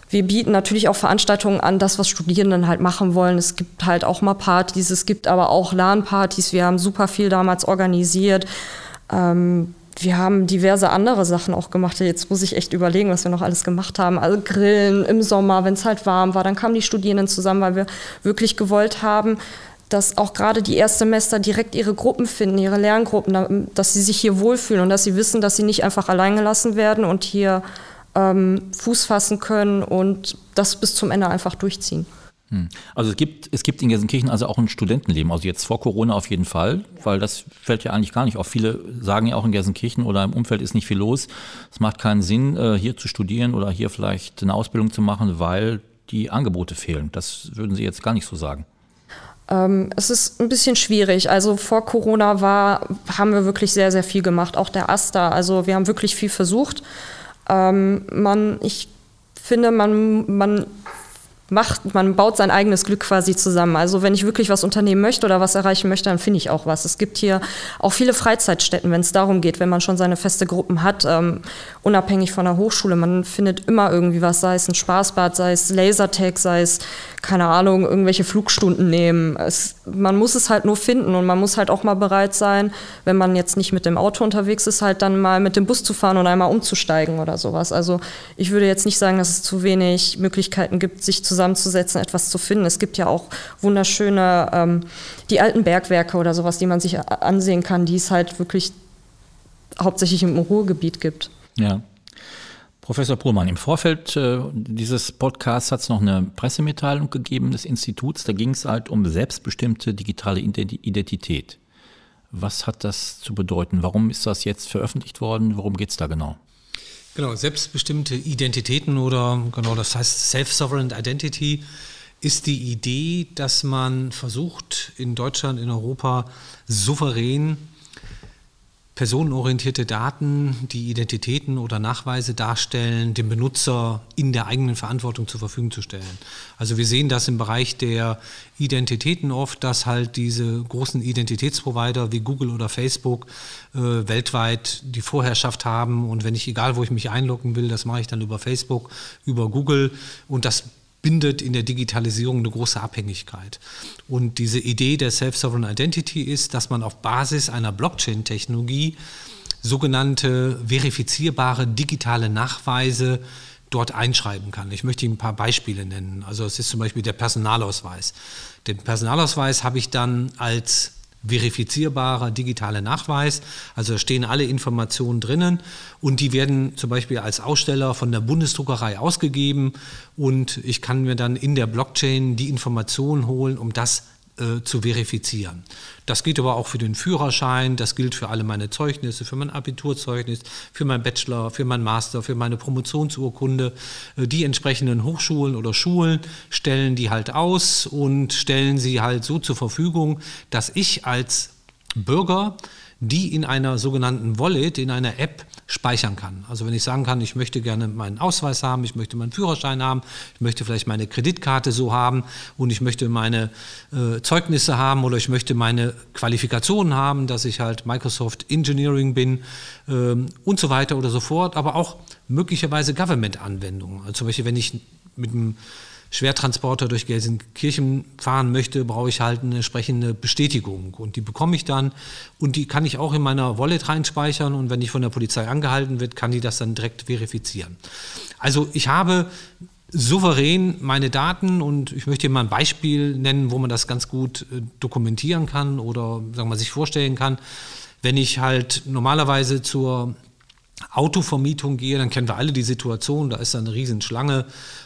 wir bieten natürlich auch Veranstaltungen an, das, was Studierenden halt machen wollen. Es gibt halt auch mal Partys, es gibt aber auch LAN-Partys. Wir haben super viel damals organisiert. Ähm, wir haben diverse andere Sachen auch gemacht. Jetzt muss ich echt überlegen, was wir noch alles gemacht haben. Also Grillen im Sommer, wenn es halt warm war. Dann kamen die Studierenden zusammen, weil wir wirklich gewollt haben, dass auch gerade die Erstsemester direkt ihre Gruppen finden, ihre Lerngruppen, dass sie sich hier wohlfühlen und dass sie wissen, dass sie nicht einfach allein gelassen werden und hier ähm, Fuß fassen können und das bis zum Ende einfach durchziehen. Hm. Also es gibt, es gibt in Gelsenkirchen also auch ein Studentenleben, also jetzt vor Corona auf jeden Fall, weil das fällt ja eigentlich gar nicht auf. Viele sagen ja auch in Gelsenkirchen oder im Umfeld ist nicht viel los. Es macht keinen Sinn, äh, hier zu studieren oder hier vielleicht eine Ausbildung zu machen, weil die Angebote fehlen. Das würden Sie jetzt gar nicht so sagen. Ähm, es ist ein bisschen schwierig. Also vor Corona war, haben wir wirklich sehr, sehr viel gemacht. Auch der Asta. Also wir haben wirklich viel versucht. Ähm, man, ich finde, man, man macht, man baut sein eigenes Glück quasi zusammen. Also wenn ich wirklich was unternehmen möchte oder was erreichen möchte, dann finde ich auch was. Es gibt hier auch viele Freizeitstätten, wenn es darum geht, wenn man schon seine feste Gruppen hat, ähm, unabhängig von der Hochschule. Man findet immer irgendwie was, sei es ein Spaßbad, sei es Lasertag, sei es, keine Ahnung, irgendwelche Flugstunden nehmen. Es, man muss es halt nur finden und man muss halt auch mal bereit sein, wenn man jetzt nicht mit dem Auto unterwegs ist, halt dann mal mit dem Bus zu fahren und einmal umzusteigen oder sowas. Also ich würde jetzt nicht sagen, dass es zu wenig Möglichkeiten gibt, sich zusammen zusammenzusetzen, etwas zu finden. Es gibt ja auch wunderschöne, ähm, die alten Bergwerke oder sowas, die man sich ansehen kann, die es halt wirklich hauptsächlich im Ruhrgebiet gibt. Ja. Professor Pohlmann, im Vorfeld äh, dieses Podcasts hat es noch eine Pressemitteilung gegeben des Instituts. Da ging es halt um selbstbestimmte digitale Identität. Was hat das zu bedeuten? Warum ist das jetzt veröffentlicht worden? Worum geht es da genau? Genau, selbstbestimmte Identitäten oder genau das heißt Self-Sovereign Identity ist die Idee, dass man versucht, in Deutschland, in Europa souverän personenorientierte Daten, die Identitäten oder Nachweise darstellen, dem Benutzer in der eigenen Verantwortung zur Verfügung zu stellen. Also wir sehen das im Bereich der Identitäten oft, dass halt diese großen Identitätsprovider wie Google oder Facebook äh, weltweit die Vorherrschaft haben und wenn ich, egal wo ich mich einloggen will, das mache ich dann über Facebook, über Google und das bindet in der Digitalisierung eine große Abhängigkeit. Und diese Idee der Self-Sovereign Identity ist, dass man auf Basis einer Blockchain-Technologie sogenannte verifizierbare digitale Nachweise dort einschreiben kann. Ich möchte Ihnen ein paar Beispiele nennen. Also es ist zum Beispiel der Personalausweis. Den Personalausweis habe ich dann als verifizierbarer digitaler Nachweis. Also da stehen alle Informationen drinnen und die werden zum Beispiel als Aussteller von der Bundesdruckerei ausgegeben und ich kann mir dann in der Blockchain die Informationen holen, um das äh, zu verifizieren. Das geht aber auch für den Führerschein, das gilt für alle meine Zeugnisse, für mein Abiturzeugnis, für mein Bachelor, für mein Master, für meine Promotionsurkunde. Äh, die entsprechenden Hochschulen oder Schulen stellen die halt aus und stellen sie halt so zur Verfügung, dass ich als Bürger die in einer sogenannten Wallet, in einer App speichern kann. Also wenn ich sagen kann, ich möchte gerne meinen Ausweis haben, ich möchte meinen Führerschein haben, ich möchte vielleicht meine Kreditkarte so haben und ich möchte meine äh, Zeugnisse haben oder ich möchte meine Qualifikationen haben, dass ich halt Microsoft Engineering bin ähm, und so weiter oder so fort, aber auch möglicherweise Government-Anwendungen. Also zum Beispiel, wenn ich mit einem Schwertransporter durch Gelsenkirchen fahren möchte, brauche ich halt eine entsprechende Bestätigung. Und die bekomme ich dann und die kann ich auch in meiner Wallet reinspeichern und wenn ich von der Polizei angehalten wird, kann die das dann direkt verifizieren. Also ich habe souverän meine Daten und ich möchte hier mal ein Beispiel nennen, wo man das ganz gut äh, dokumentieren kann oder sagen wir, sich vorstellen kann. Wenn ich halt normalerweise zur Autovermietung gehe, dann kennen wir alle die Situation, da ist da eine Riesenschlange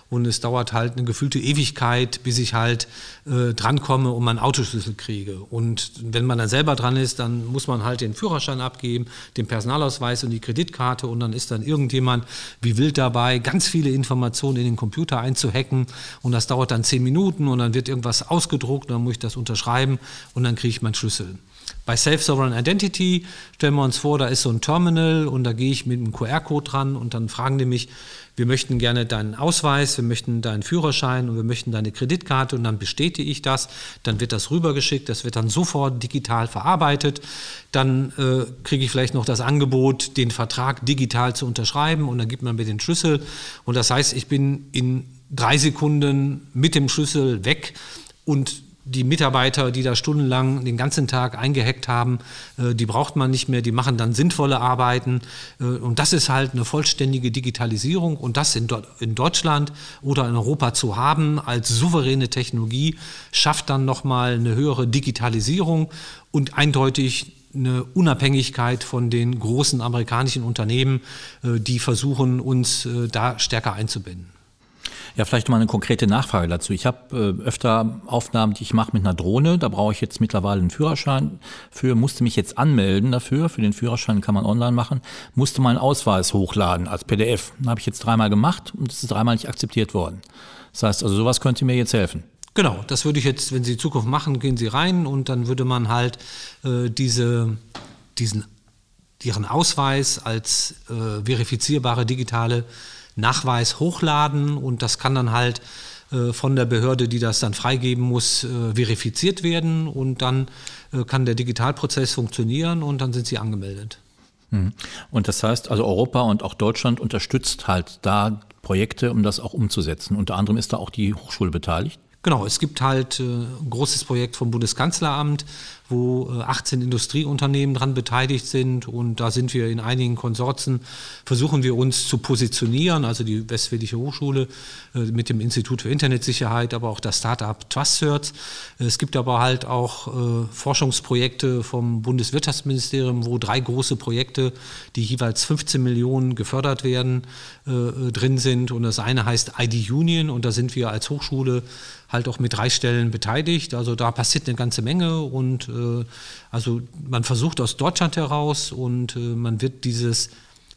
und es dauert halt eine gefühlte Ewigkeit, bis ich halt äh, drankomme und meinen Autoschlüssel kriege. Und wenn man dann selber dran ist, dann muss man halt den Führerschein abgeben, den Personalausweis und die Kreditkarte und dann ist dann irgendjemand wie wild dabei, ganz viele Informationen in den Computer einzuhacken und das dauert dann zehn Minuten und dann wird irgendwas ausgedruckt, dann muss ich das unterschreiben und dann kriege ich meinen Schlüssel. Bei Safe Sovereign Identity stellen wir uns vor, da ist so ein Terminal und da gehe ich mit einem QR-Code dran und dann fragen die mich, wir möchten gerne deinen Ausweis, wir möchten deinen Führerschein und wir möchten deine Kreditkarte und dann bestätige ich das, dann wird das rübergeschickt, das wird dann sofort digital verarbeitet, dann äh, kriege ich vielleicht noch das Angebot, den Vertrag digital zu unterschreiben und dann gibt man mir den Schlüssel. Und das heißt, ich bin in drei Sekunden mit dem Schlüssel weg und die Mitarbeiter, die da stundenlang den ganzen Tag eingehackt haben, äh, die braucht man nicht mehr, die machen dann sinnvolle Arbeiten. Äh, und das ist halt eine vollständige Digitalisierung. Und das in, Deutschland oder in Europa zu haben als souveräne Technologie, schafft dann nochmal eine höhere Digitalisierung und eindeutig eine Unabhängigkeit von den großen amerikanischen Unternehmen, äh, die versuchen, uns da stärker einzubinden. Ja, vielleicht mal eine konkrete Nachfrage dazu. Ich habe äh, öfter Aufnahmen, die ich mache mit einer Drohne. Da brauche ich jetzt mittlerweile einen Führerschein für, musste mich jetzt anmelden dafür. Für den Führerschein kann man online machen. Musste meinen Ausweis hochladen als PDF. Habe ich jetzt dreimal gemacht und es ist dreimal nicht akzeptiert worden. Das heißt, also sowas könnte mir jetzt helfen. Genau, das würde ich jetzt, wenn Sie in Zukunft machen, gehen Sie rein und dann würde man halt äh, diese, diesen, Ihren Ausweis als äh, verifizierbare digitale Nachweis hochladen und das kann dann halt äh, von der Behörde, die das dann freigeben muss, äh, verifiziert werden und dann äh, kann der Digitalprozess funktionieren und dann sind sie angemeldet. Mhm. Und das heißt, also Europa und auch Deutschland unterstützt halt da Projekte, um das auch umzusetzen. Unter anderem ist da auch die Hochschule beteiligt. Genau, es gibt halt ein großes Projekt vom Bundeskanzleramt, wo 18 äh, Industrieunternehmen daran beteiligt sind und da sind wir in einigen Konsorten, versuchen wir uns zu positionieren, also die Westfälische Hochschule äh, mit dem Institut für Internetsicherheit, aber auch das Startup TrustCert. Es gibt aber halt auch äh, Forschungsprojekte vom Bundeswirtschaftsministerium, wo drei große Projekte, die jeweils 15 Millionen gefördert werden, drin sind und das eine heißt ID Union und da sind wir als Hochschule halt auch mit drei Stellen beteiligt. Also da passiert eine ganze Menge und äh, also man versucht aus Deutschland heraus und äh, man wird dieses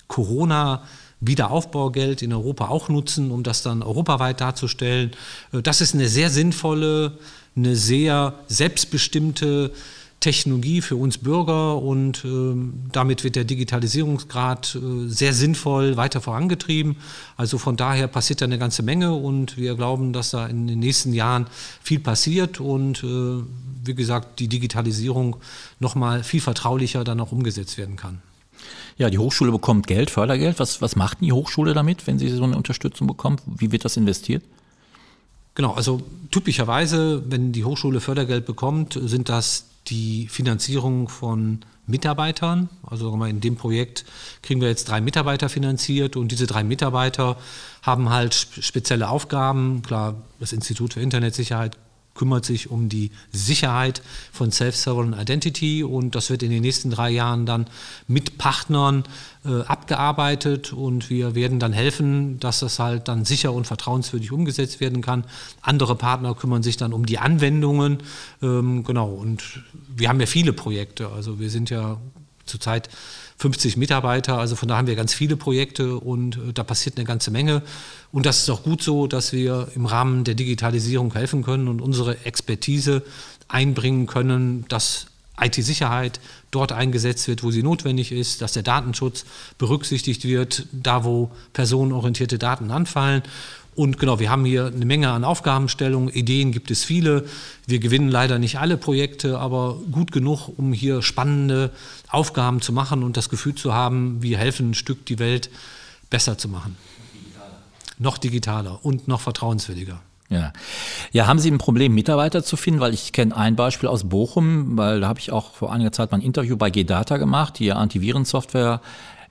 Corona Wiederaufbaugeld in Europa auch nutzen, um das dann europaweit darzustellen. Äh, das ist eine sehr sinnvolle, eine sehr selbstbestimmte Technologie für uns Bürger und äh, damit wird der Digitalisierungsgrad äh, sehr sinnvoll weiter vorangetrieben. Also von daher passiert da eine ganze Menge und wir glauben, dass da in den nächsten Jahren viel passiert und äh, wie gesagt, die Digitalisierung nochmal viel vertraulicher dann auch umgesetzt werden kann. Ja, die Hochschule bekommt Geld, Fördergeld. Was, was macht die Hochschule damit, wenn sie so eine Unterstützung bekommt? Wie wird das investiert? Genau, also typischerweise, wenn die Hochschule Fördergeld bekommt, sind das die Finanzierung von Mitarbeitern. Also in dem Projekt kriegen wir jetzt drei Mitarbeiter finanziert und diese drei Mitarbeiter haben halt spezielle Aufgaben. Klar, das Institut für Internetsicherheit kümmert sich um die Sicherheit von Self-Sovereign Identity und das wird in den nächsten drei Jahren dann mit Partnern äh, abgearbeitet und wir werden dann helfen, dass das halt dann sicher und vertrauenswürdig umgesetzt werden kann. Andere Partner kümmern sich dann um die Anwendungen. Ähm, genau, und wir haben ja viele Projekte. Also wir sind ja zurzeit 50 Mitarbeiter, also von da haben wir ganz viele Projekte und äh, da passiert eine ganze Menge. Und das ist auch gut so, dass wir im Rahmen der Digitalisierung helfen können und unsere Expertise einbringen können, dass IT-Sicherheit dort eingesetzt wird, wo sie notwendig ist, dass der Datenschutz berücksichtigt wird, da wo personenorientierte Daten anfallen. Und genau, wir haben hier eine Menge an Aufgabenstellungen, Ideen gibt es viele. Wir gewinnen leider nicht alle Projekte, aber gut genug, um hier spannende Aufgaben zu machen und das Gefühl zu haben, wir helfen ein Stück die Welt besser zu machen. Digitaler. Noch digitaler und noch vertrauenswürdiger. Ja. ja, haben Sie ein Problem, Mitarbeiter zu finden? Weil ich kenne ein Beispiel aus Bochum, weil da habe ich auch vor einiger Zeit mal ein Interview bei G-Data gemacht, die Antivirensoftware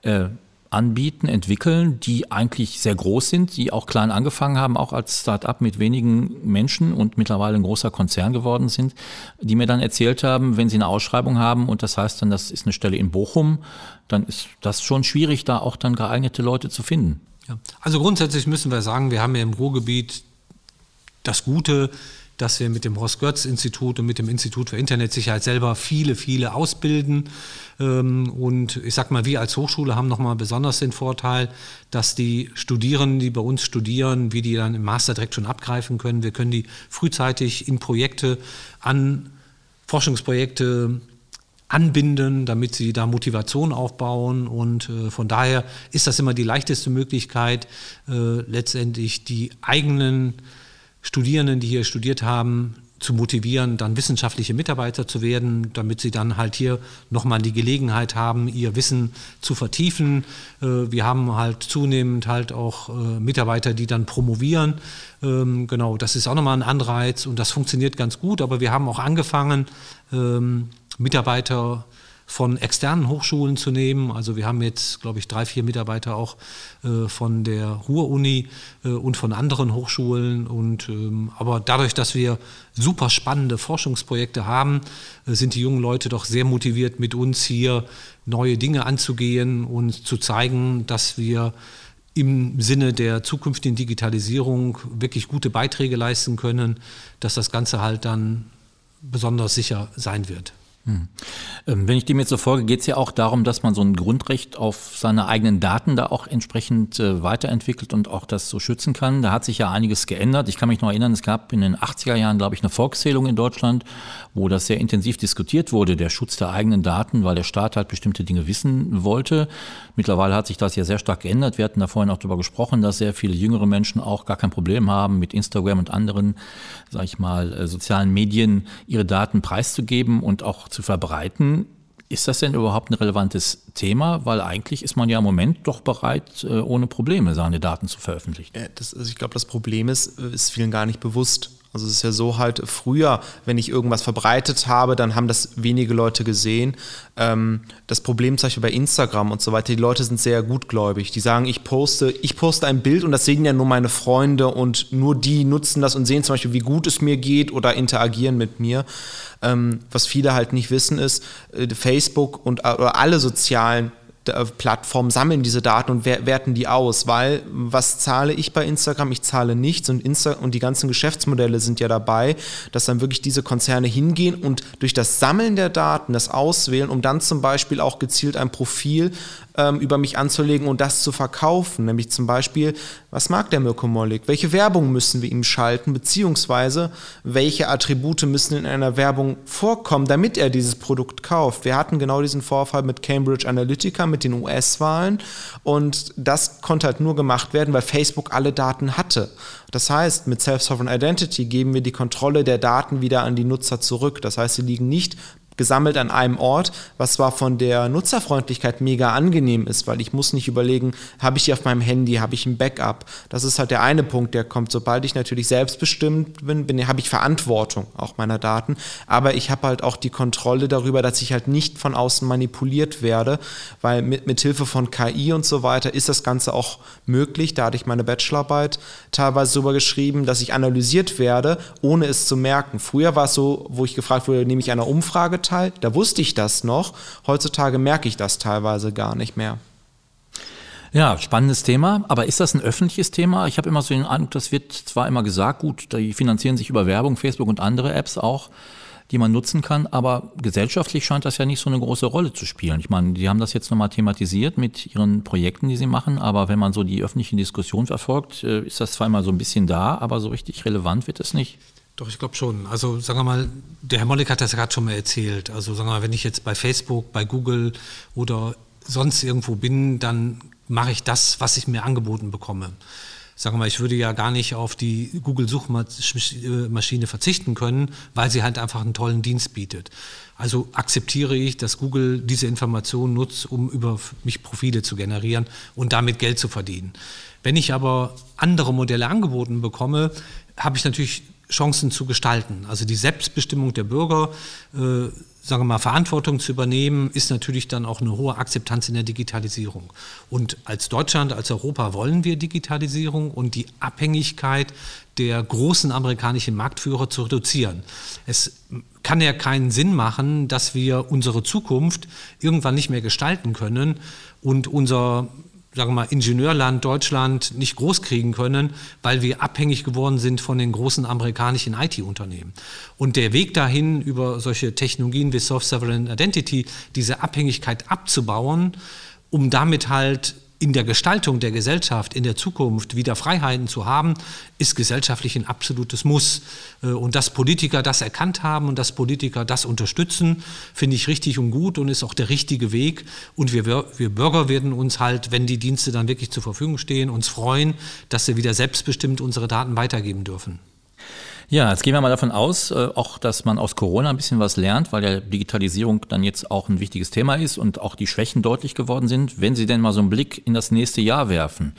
äh, anbieten, entwickeln, die eigentlich sehr groß sind, die auch klein angefangen haben, auch als Start-up mit wenigen Menschen und mittlerweile ein großer Konzern geworden sind, die mir dann erzählt haben, wenn sie eine Ausschreibung haben und das heißt dann, das ist eine Stelle in Bochum, dann ist das schon schwierig, da auch dann geeignete Leute zu finden. Ja. Also grundsätzlich müssen wir sagen, wir haben ja im Ruhrgebiet das Gute, dass wir mit dem Horst-Götz-Institut und mit dem Institut für Internetsicherheit selber viele, viele ausbilden. Ähm, und ich sag mal, wir als Hochschule haben nochmal besonders den Vorteil, dass die Studierenden, die bei uns studieren, wie die dann im Master direkt schon abgreifen können. Wir können die frühzeitig in Projekte an Forschungsprojekte anbinden, damit sie da Motivation aufbauen. Und äh, von daher ist das immer die leichteste Möglichkeit, äh, letztendlich die eigenen Studierenden, die hier studiert haben, zu motivieren, dann wissenschaftliche Mitarbeiter zu werden, damit sie dann halt hier nochmal die Gelegenheit haben, ihr Wissen zu vertiefen. Äh, wir haben halt zunehmend halt auch äh, Mitarbeiter, die dann promovieren. Ähm, genau, das ist auch nochmal ein Anreiz und das funktioniert ganz gut, aber wir haben auch angefangen, ähm, Mitarbeiter von externen Hochschulen zu nehmen. Also wir haben jetzt, glaube ich, drei, vier Mitarbeiter auch äh, von der Ruhr-Uni äh, und von anderen Hochschulen. Und, ähm, aber dadurch, dass wir super spannende Forschungsprojekte haben, äh, sind die jungen Leute doch sehr motiviert, mit uns hier neue Dinge anzugehen und zu zeigen, dass wir im Sinne der zukünftigen Digitalisierung wirklich gute Beiträge leisten können, dass das Ganze halt dann besonders sicher sein wird. Hm. Ähm, wenn ich dem jetzt so folge, geht es ja auch darum, dass man so ein Grundrecht auf seine eigenen Daten da auch entsprechend äh, weiterentwickelt und auch das so schützen kann. Da hat sich ja einiges geändert. Ich kann mich noch erinnern, es gab in den 80er Jahren, glaube ich, eine Volkszählung in Deutschland, wo das sehr intensiv diskutiert wurde, der Schutz der eigenen Daten, weil der Staat halt bestimmte Dinge wissen wollte. Mittlerweile hat sich das ja sehr stark geändert. Wir hatten da vorhin auch darüber gesprochen, dass sehr viele jüngere Menschen auch gar kein Problem haben, mit Instagram und anderen, sag ich mal, äh, sozialen Medien ihre Daten preiszugeben und auch zu verbreiten. Ist das denn überhaupt ein relevantes Thema? Weil eigentlich ist man ja im Moment doch bereit, äh, ohne Probleme seine Daten zu veröffentlichen. Ja, das, also ich glaube, das Problem ist, äh, ist vielen gar nicht bewusst. Also es ist ja so halt früher, wenn ich irgendwas verbreitet habe, dann haben das wenige Leute gesehen. Ähm, das Problem zum Beispiel bei Instagram und so weiter, die Leute sind sehr gutgläubig. Die sagen, ich poste, ich poste ein Bild und das sehen ja nur meine Freunde und nur die nutzen das und sehen zum Beispiel, wie gut es mir geht oder interagieren mit mir. Ähm, was viele halt nicht wissen ist, äh, Facebook und äh, alle sozialen Plattformen sammeln diese Daten und werten die aus, weil was zahle ich bei Instagram? Ich zahle nichts und, Insta und die ganzen Geschäftsmodelle sind ja dabei, dass dann wirklich diese Konzerne hingehen und durch das Sammeln der Daten, das Auswählen, um dann zum Beispiel auch gezielt ein Profil ähm, über mich anzulegen und das zu verkaufen. Nämlich zum Beispiel, was mag der Mirko Mollig? Welche Werbung müssen wir ihm schalten? Beziehungsweise, welche Attribute müssen in einer Werbung vorkommen, damit er dieses Produkt kauft? Wir hatten genau diesen Vorfall mit Cambridge Analytica, mit den US-Wahlen. Und das konnte halt nur gemacht werden, weil Facebook alle Daten hatte. Das heißt, mit Self-Sovereign Identity geben wir die Kontrolle der Daten wieder an die Nutzer zurück. Das heißt, sie liegen nicht gesammelt an einem Ort, was zwar von der Nutzerfreundlichkeit mega angenehm ist, weil ich muss nicht überlegen, habe ich die auf meinem Handy, habe ich ein Backup. Das ist halt der eine Punkt, der kommt. Sobald ich natürlich selbstbestimmt bin, bin habe ich Verantwortung auch meiner Daten, aber ich habe halt auch die Kontrolle darüber, dass ich halt nicht von außen manipuliert werde, weil mit, mit Hilfe von KI und so weiter ist das Ganze auch möglich. Da hatte ich meine Bachelorarbeit teilweise darüber geschrieben, dass ich analysiert werde, ohne es zu merken. Früher war es so, wo ich gefragt wurde, nehme ich einer Umfrage Teil, da wusste ich das noch. Heutzutage merke ich das teilweise gar nicht mehr. Ja, spannendes Thema. Aber ist das ein öffentliches Thema? Ich habe immer so den Eindruck, das wird zwar immer gesagt, gut, die finanzieren sich über Werbung, Facebook und andere Apps auch, die man nutzen kann, aber gesellschaftlich scheint das ja nicht so eine große Rolle zu spielen. Ich meine, die haben das jetzt nochmal thematisiert mit ihren Projekten, die sie machen, aber wenn man so die öffentliche Diskussion verfolgt, äh, ist das zwar immer so ein bisschen da, aber so richtig relevant wird es nicht. Doch, ich glaube schon. Also sagen wir mal, der Herr Mollig hat das gerade schon mal erzählt. Also sagen wir mal, wenn ich jetzt bei Facebook, bei Google oder sonst irgendwo bin, dann mache ich das, was ich mir angeboten bekomme. Sagen wir mal, ich würde ja gar nicht auf die Google-Suchmaschine verzichten können, weil sie halt einfach einen tollen Dienst bietet. Also akzeptiere ich, dass Google diese Informationen nutzt, um über mich Profile zu generieren und damit Geld zu verdienen. Wenn ich aber andere Modelle angeboten bekomme, habe ich natürlich Chancen zu gestalten. Also die Selbstbestimmung der Bürger, äh, sagen wir mal, Verantwortung zu übernehmen, ist natürlich dann auch eine hohe Akzeptanz in der Digitalisierung. Und als Deutschland, als Europa wollen wir Digitalisierung und die Abhängigkeit der großen amerikanischen Marktführer zu reduzieren. Es kann ja keinen Sinn machen, dass wir unsere Zukunft irgendwann nicht mehr gestalten können und unser sagen wir mal, Ingenieurland Deutschland nicht groß kriegen können, weil wir abhängig geworden sind von den großen amerikanischen IT-Unternehmen. Und der Weg dahin, über solche Technologien wie Soft-Sovereign Identity, diese Abhängigkeit abzubauen, um damit halt in der Gestaltung der Gesellschaft in der Zukunft wieder Freiheiten zu haben, ist gesellschaftlich ein absolutes Muss. Äh, und dass Politiker das erkannt haben und dass Politiker das unterstützen, finde ich richtig und gut und ist auch der richtige Weg. Und wir, wir Bürger werden uns halt, wenn die Dienste dann wirklich zur Verfügung stehen, uns freuen, dass sie wieder selbstbestimmt unsere Daten weitergeben dürfen. Ja, jetzt gehen wir mal davon aus, äh, auch dass man aus Corona ein bisschen was lernt, weil ja Digitalisierung dann jetzt auch ein wichtiges Thema ist und auch die Schwächen deutlich geworden sind. Wenn Sie denn mal so einen Blick in das nächste Jahr werfen,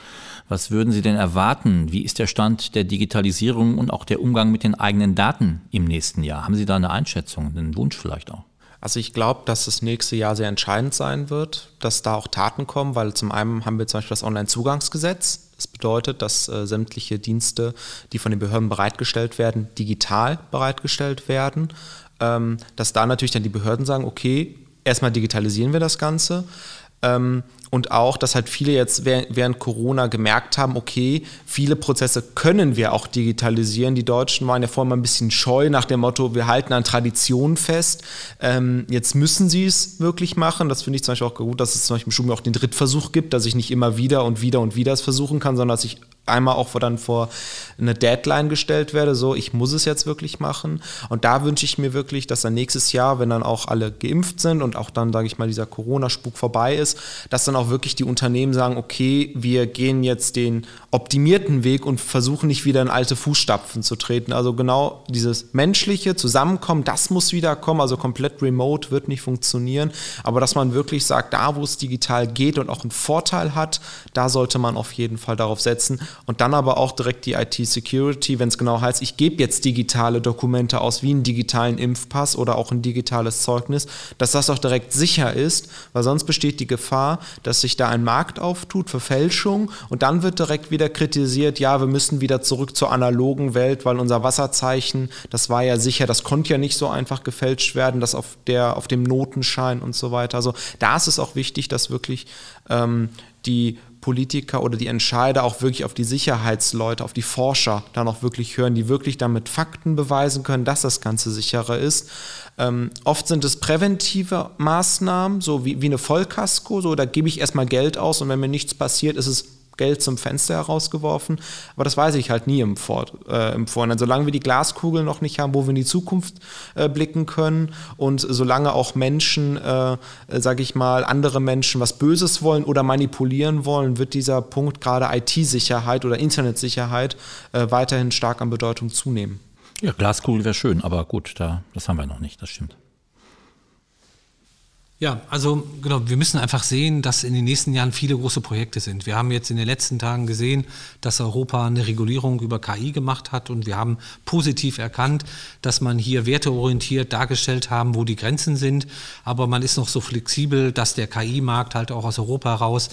was würden Sie denn erwarten? Wie ist der Stand der Digitalisierung und auch der Umgang mit den eigenen Daten im nächsten Jahr? Haben Sie da eine Einschätzung, einen Wunsch vielleicht auch? Also ich glaube, dass das nächste Jahr sehr entscheidend sein wird, dass da auch Taten kommen, weil zum einen haben wir zum Beispiel das Onlinezugangsgesetz. Das bedeutet, dass äh, sämtliche Dienste, die von den Behörden bereitgestellt werden, digital bereitgestellt werden. Ähm, dass da natürlich dann die Behörden sagen, okay, erstmal digitalisieren wir das Ganze. Ähm, und auch, dass halt viele jetzt während Corona gemerkt haben, okay, viele Prozesse können wir auch digitalisieren. Die Deutschen waren ja vorher mal ein bisschen scheu nach dem Motto, wir halten an Traditionen fest. Ähm, jetzt müssen sie es wirklich machen. Das finde ich zum Beispiel auch gut, dass es zum Beispiel im Studium auch den Drittversuch gibt, dass ich nicht immer wieder und wieder und wieder es versuchen kann, sondern dass ich einmal auch dann vor eine Deadline gestellt werde, so ich muss es jetzt wirklich machen. Und da wünsche ich mir wirklich, dass dann nächstes Jahr, wenn dann auch alle geimpft sind und auch dann, sage ich mal, dieser Corona-Spuk vorbei ist, dass dann auch wirklich die Unternehmen sagen, okay, wir gehen jetzt den optimierten Weg und versuchen nicht wieder in alte Fußstapfen zu treten. Also genau dieses menschliche Zusammenkommen, das muss wieder kommen. Also komplett remote wird nicht funktionieren. Aber dass man wirklich sagt, da wo es digital geht und auch einen Vorteil hat, da sollte man auf jeden Fall darauf setzen. Und dann aber auch direkt die IT-Security, wenn es genau heißt, ich gebe jetzt digitale Dokumente aus, wie einen digitalen Impfpass oder auch ein digitales Zeugnis, dass das auch direkt sicher ist, weil sonst besteht die Gefahr, dass sich da ein Markt auftut für Fälschung und dann wird direkt wieder kritisiert, ja, wir müssen wieder zurück zur analogen Welt, weil unser Wasserzeichen, das war ja sicher, das konnte ja nicht so einfach gefälscht werden, das auf, der, auf dem Notenschein und so weiter. Also da ist es auch wichtig, dass wirklich ähm, die Politiker oder die Entscheider auch wirklich auf die Sicherheitsleute, auf die Forscher dann auch wirklich hören, die wirklich damit Fakten beweisen können, dass das Ganze sicherer ist. Ähm, oft sind es präventive Maßnahmen, so wie, wie eine Vollkasko, so da gebe ich erstmal Geld aus und wenn mir nichts passiert, ist es Geld zum Fenster herausgeworfen. Aber das weiß ich halt nie im, Vor äh, im Vorhinein. Solange wir die Glaskugel noch nicht haben, wo wir in die Zukunft äh, blicken können und solange auch Menschen, äh, sage ich mal, andere Menschen was Böses wollen oder manipulieren wollen, wird dieser Punkt gerade IT-Sicherheit oder Internetsicherheit äh, weiterhin stark an Bedeutung zunehmen. Ja, Glaskugel wäre schön, aber gut, da, das haben wir noch nicht, das stimmt. Ja, also genau, wir müssen einfach sehen, dass in den nächsten Jahren viele große Projekte sind. Wir haben jetzt in den letzten Tagen gesehen, dass Europa eine Regulierung über KI gemacht hat und wir haben positiv erkannt, dass man hier werteorientiert dargestellt haben, wo die Grenzen sind. Aber man ist noch so flexibel, dass der KI-Markt halt auch aus Europa heraus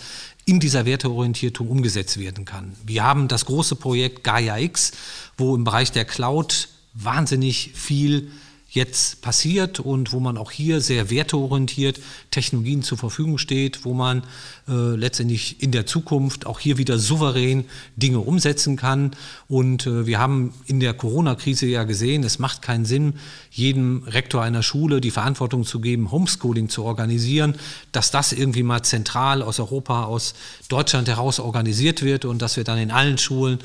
in dieser Werteorientierung umgesetzt werden kann. Wir haben das große Projekt Gaia X, wo im Bereich der Cloud wahnsinnig viel jetzt passiert und wo man auch hier sehr werteorientiert Technologien zur Verfügung steht, wo man äh, letztendlich in der Zukunft auch hier wieder souverän Dinge umsetzen kann. Und äh, wir haben in der Corona-Krise ja gesehen, es macht keinen Sinn, jedem Rektor einer Schule die Verantwortung zu geben, Homeschooling zu organisieren, dass das irgendwie mal zentral aus Europa, aus Deutschland heraus organisiert wird und dass wir dann in allen Schulen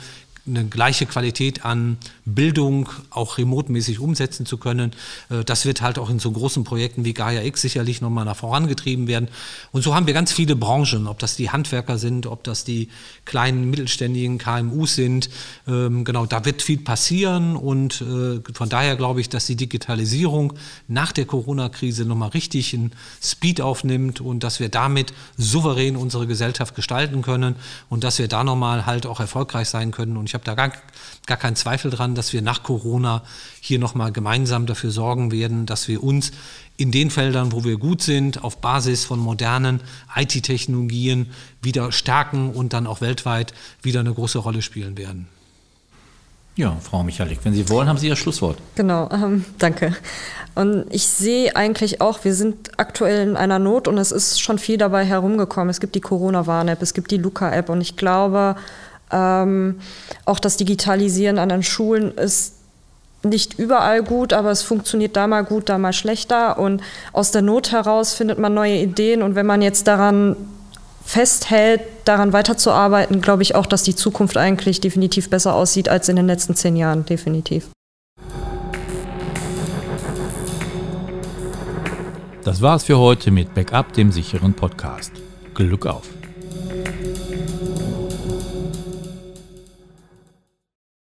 eine gleiche Qualität an Bildung auch remote-mäßig umsetzen zu können. Äh, das wird halt auch in so großen Projekten wie Gaia X sicherlich nochmal nach vorangetrieben werden. Und so haben wir ganz viele Branchen, ob das die Handwerker sind, ob das die kleinen mittelständigen KMUs sind. Ähm, genau, da wird viel passieren und äh, von daher glaube ich, dass die Digitalisierung nach der Corona-Krise nochmal richtig einen Speed aufnimmt und dass wir damit souverän unsere Gesellschaft gestalten können und dass wir da nochmal halt auch erfolgreich sein können. Und ich da gar, gar keinen Zweifel dran, dass wir nach Corona hier nochmal gemeinsam dafür sorgen werden, dass wir uns in den Feldern, wo wir gut sind, auf Basis von modernen IT-Technologien wieder stärken und dann auch weltweit wieder eine große Rolle spielen werden. Ja, Frau Michalik, wenn Sie wollen, haben Sie Ihr Schlusswort. Genau, ähm, danke. Und ich sehe eigentlich auch, wir sind aktuell in einer Not und es ist schon viel dabei herumgekommen. Es gibt die Corona-Warn-App, es gibt die Luca-App und ich glaube, ähm, auch das Digitalisieren an den Schulen ist nicht überall gut, aber es funktioniert da mal gut, da mal schlechter. Und aus der Not heraus findet man neue Ideen. Und wenn man jetzt daran festhält, daran weiterzuarbeiten, glaube ich auch, dass die Zukunft eigentlich definitiv besser aussieht als in den letzten zehn Jahren, definitiv. Das war's für heute mit Backup, dem sicheren Podcast. Glück auf!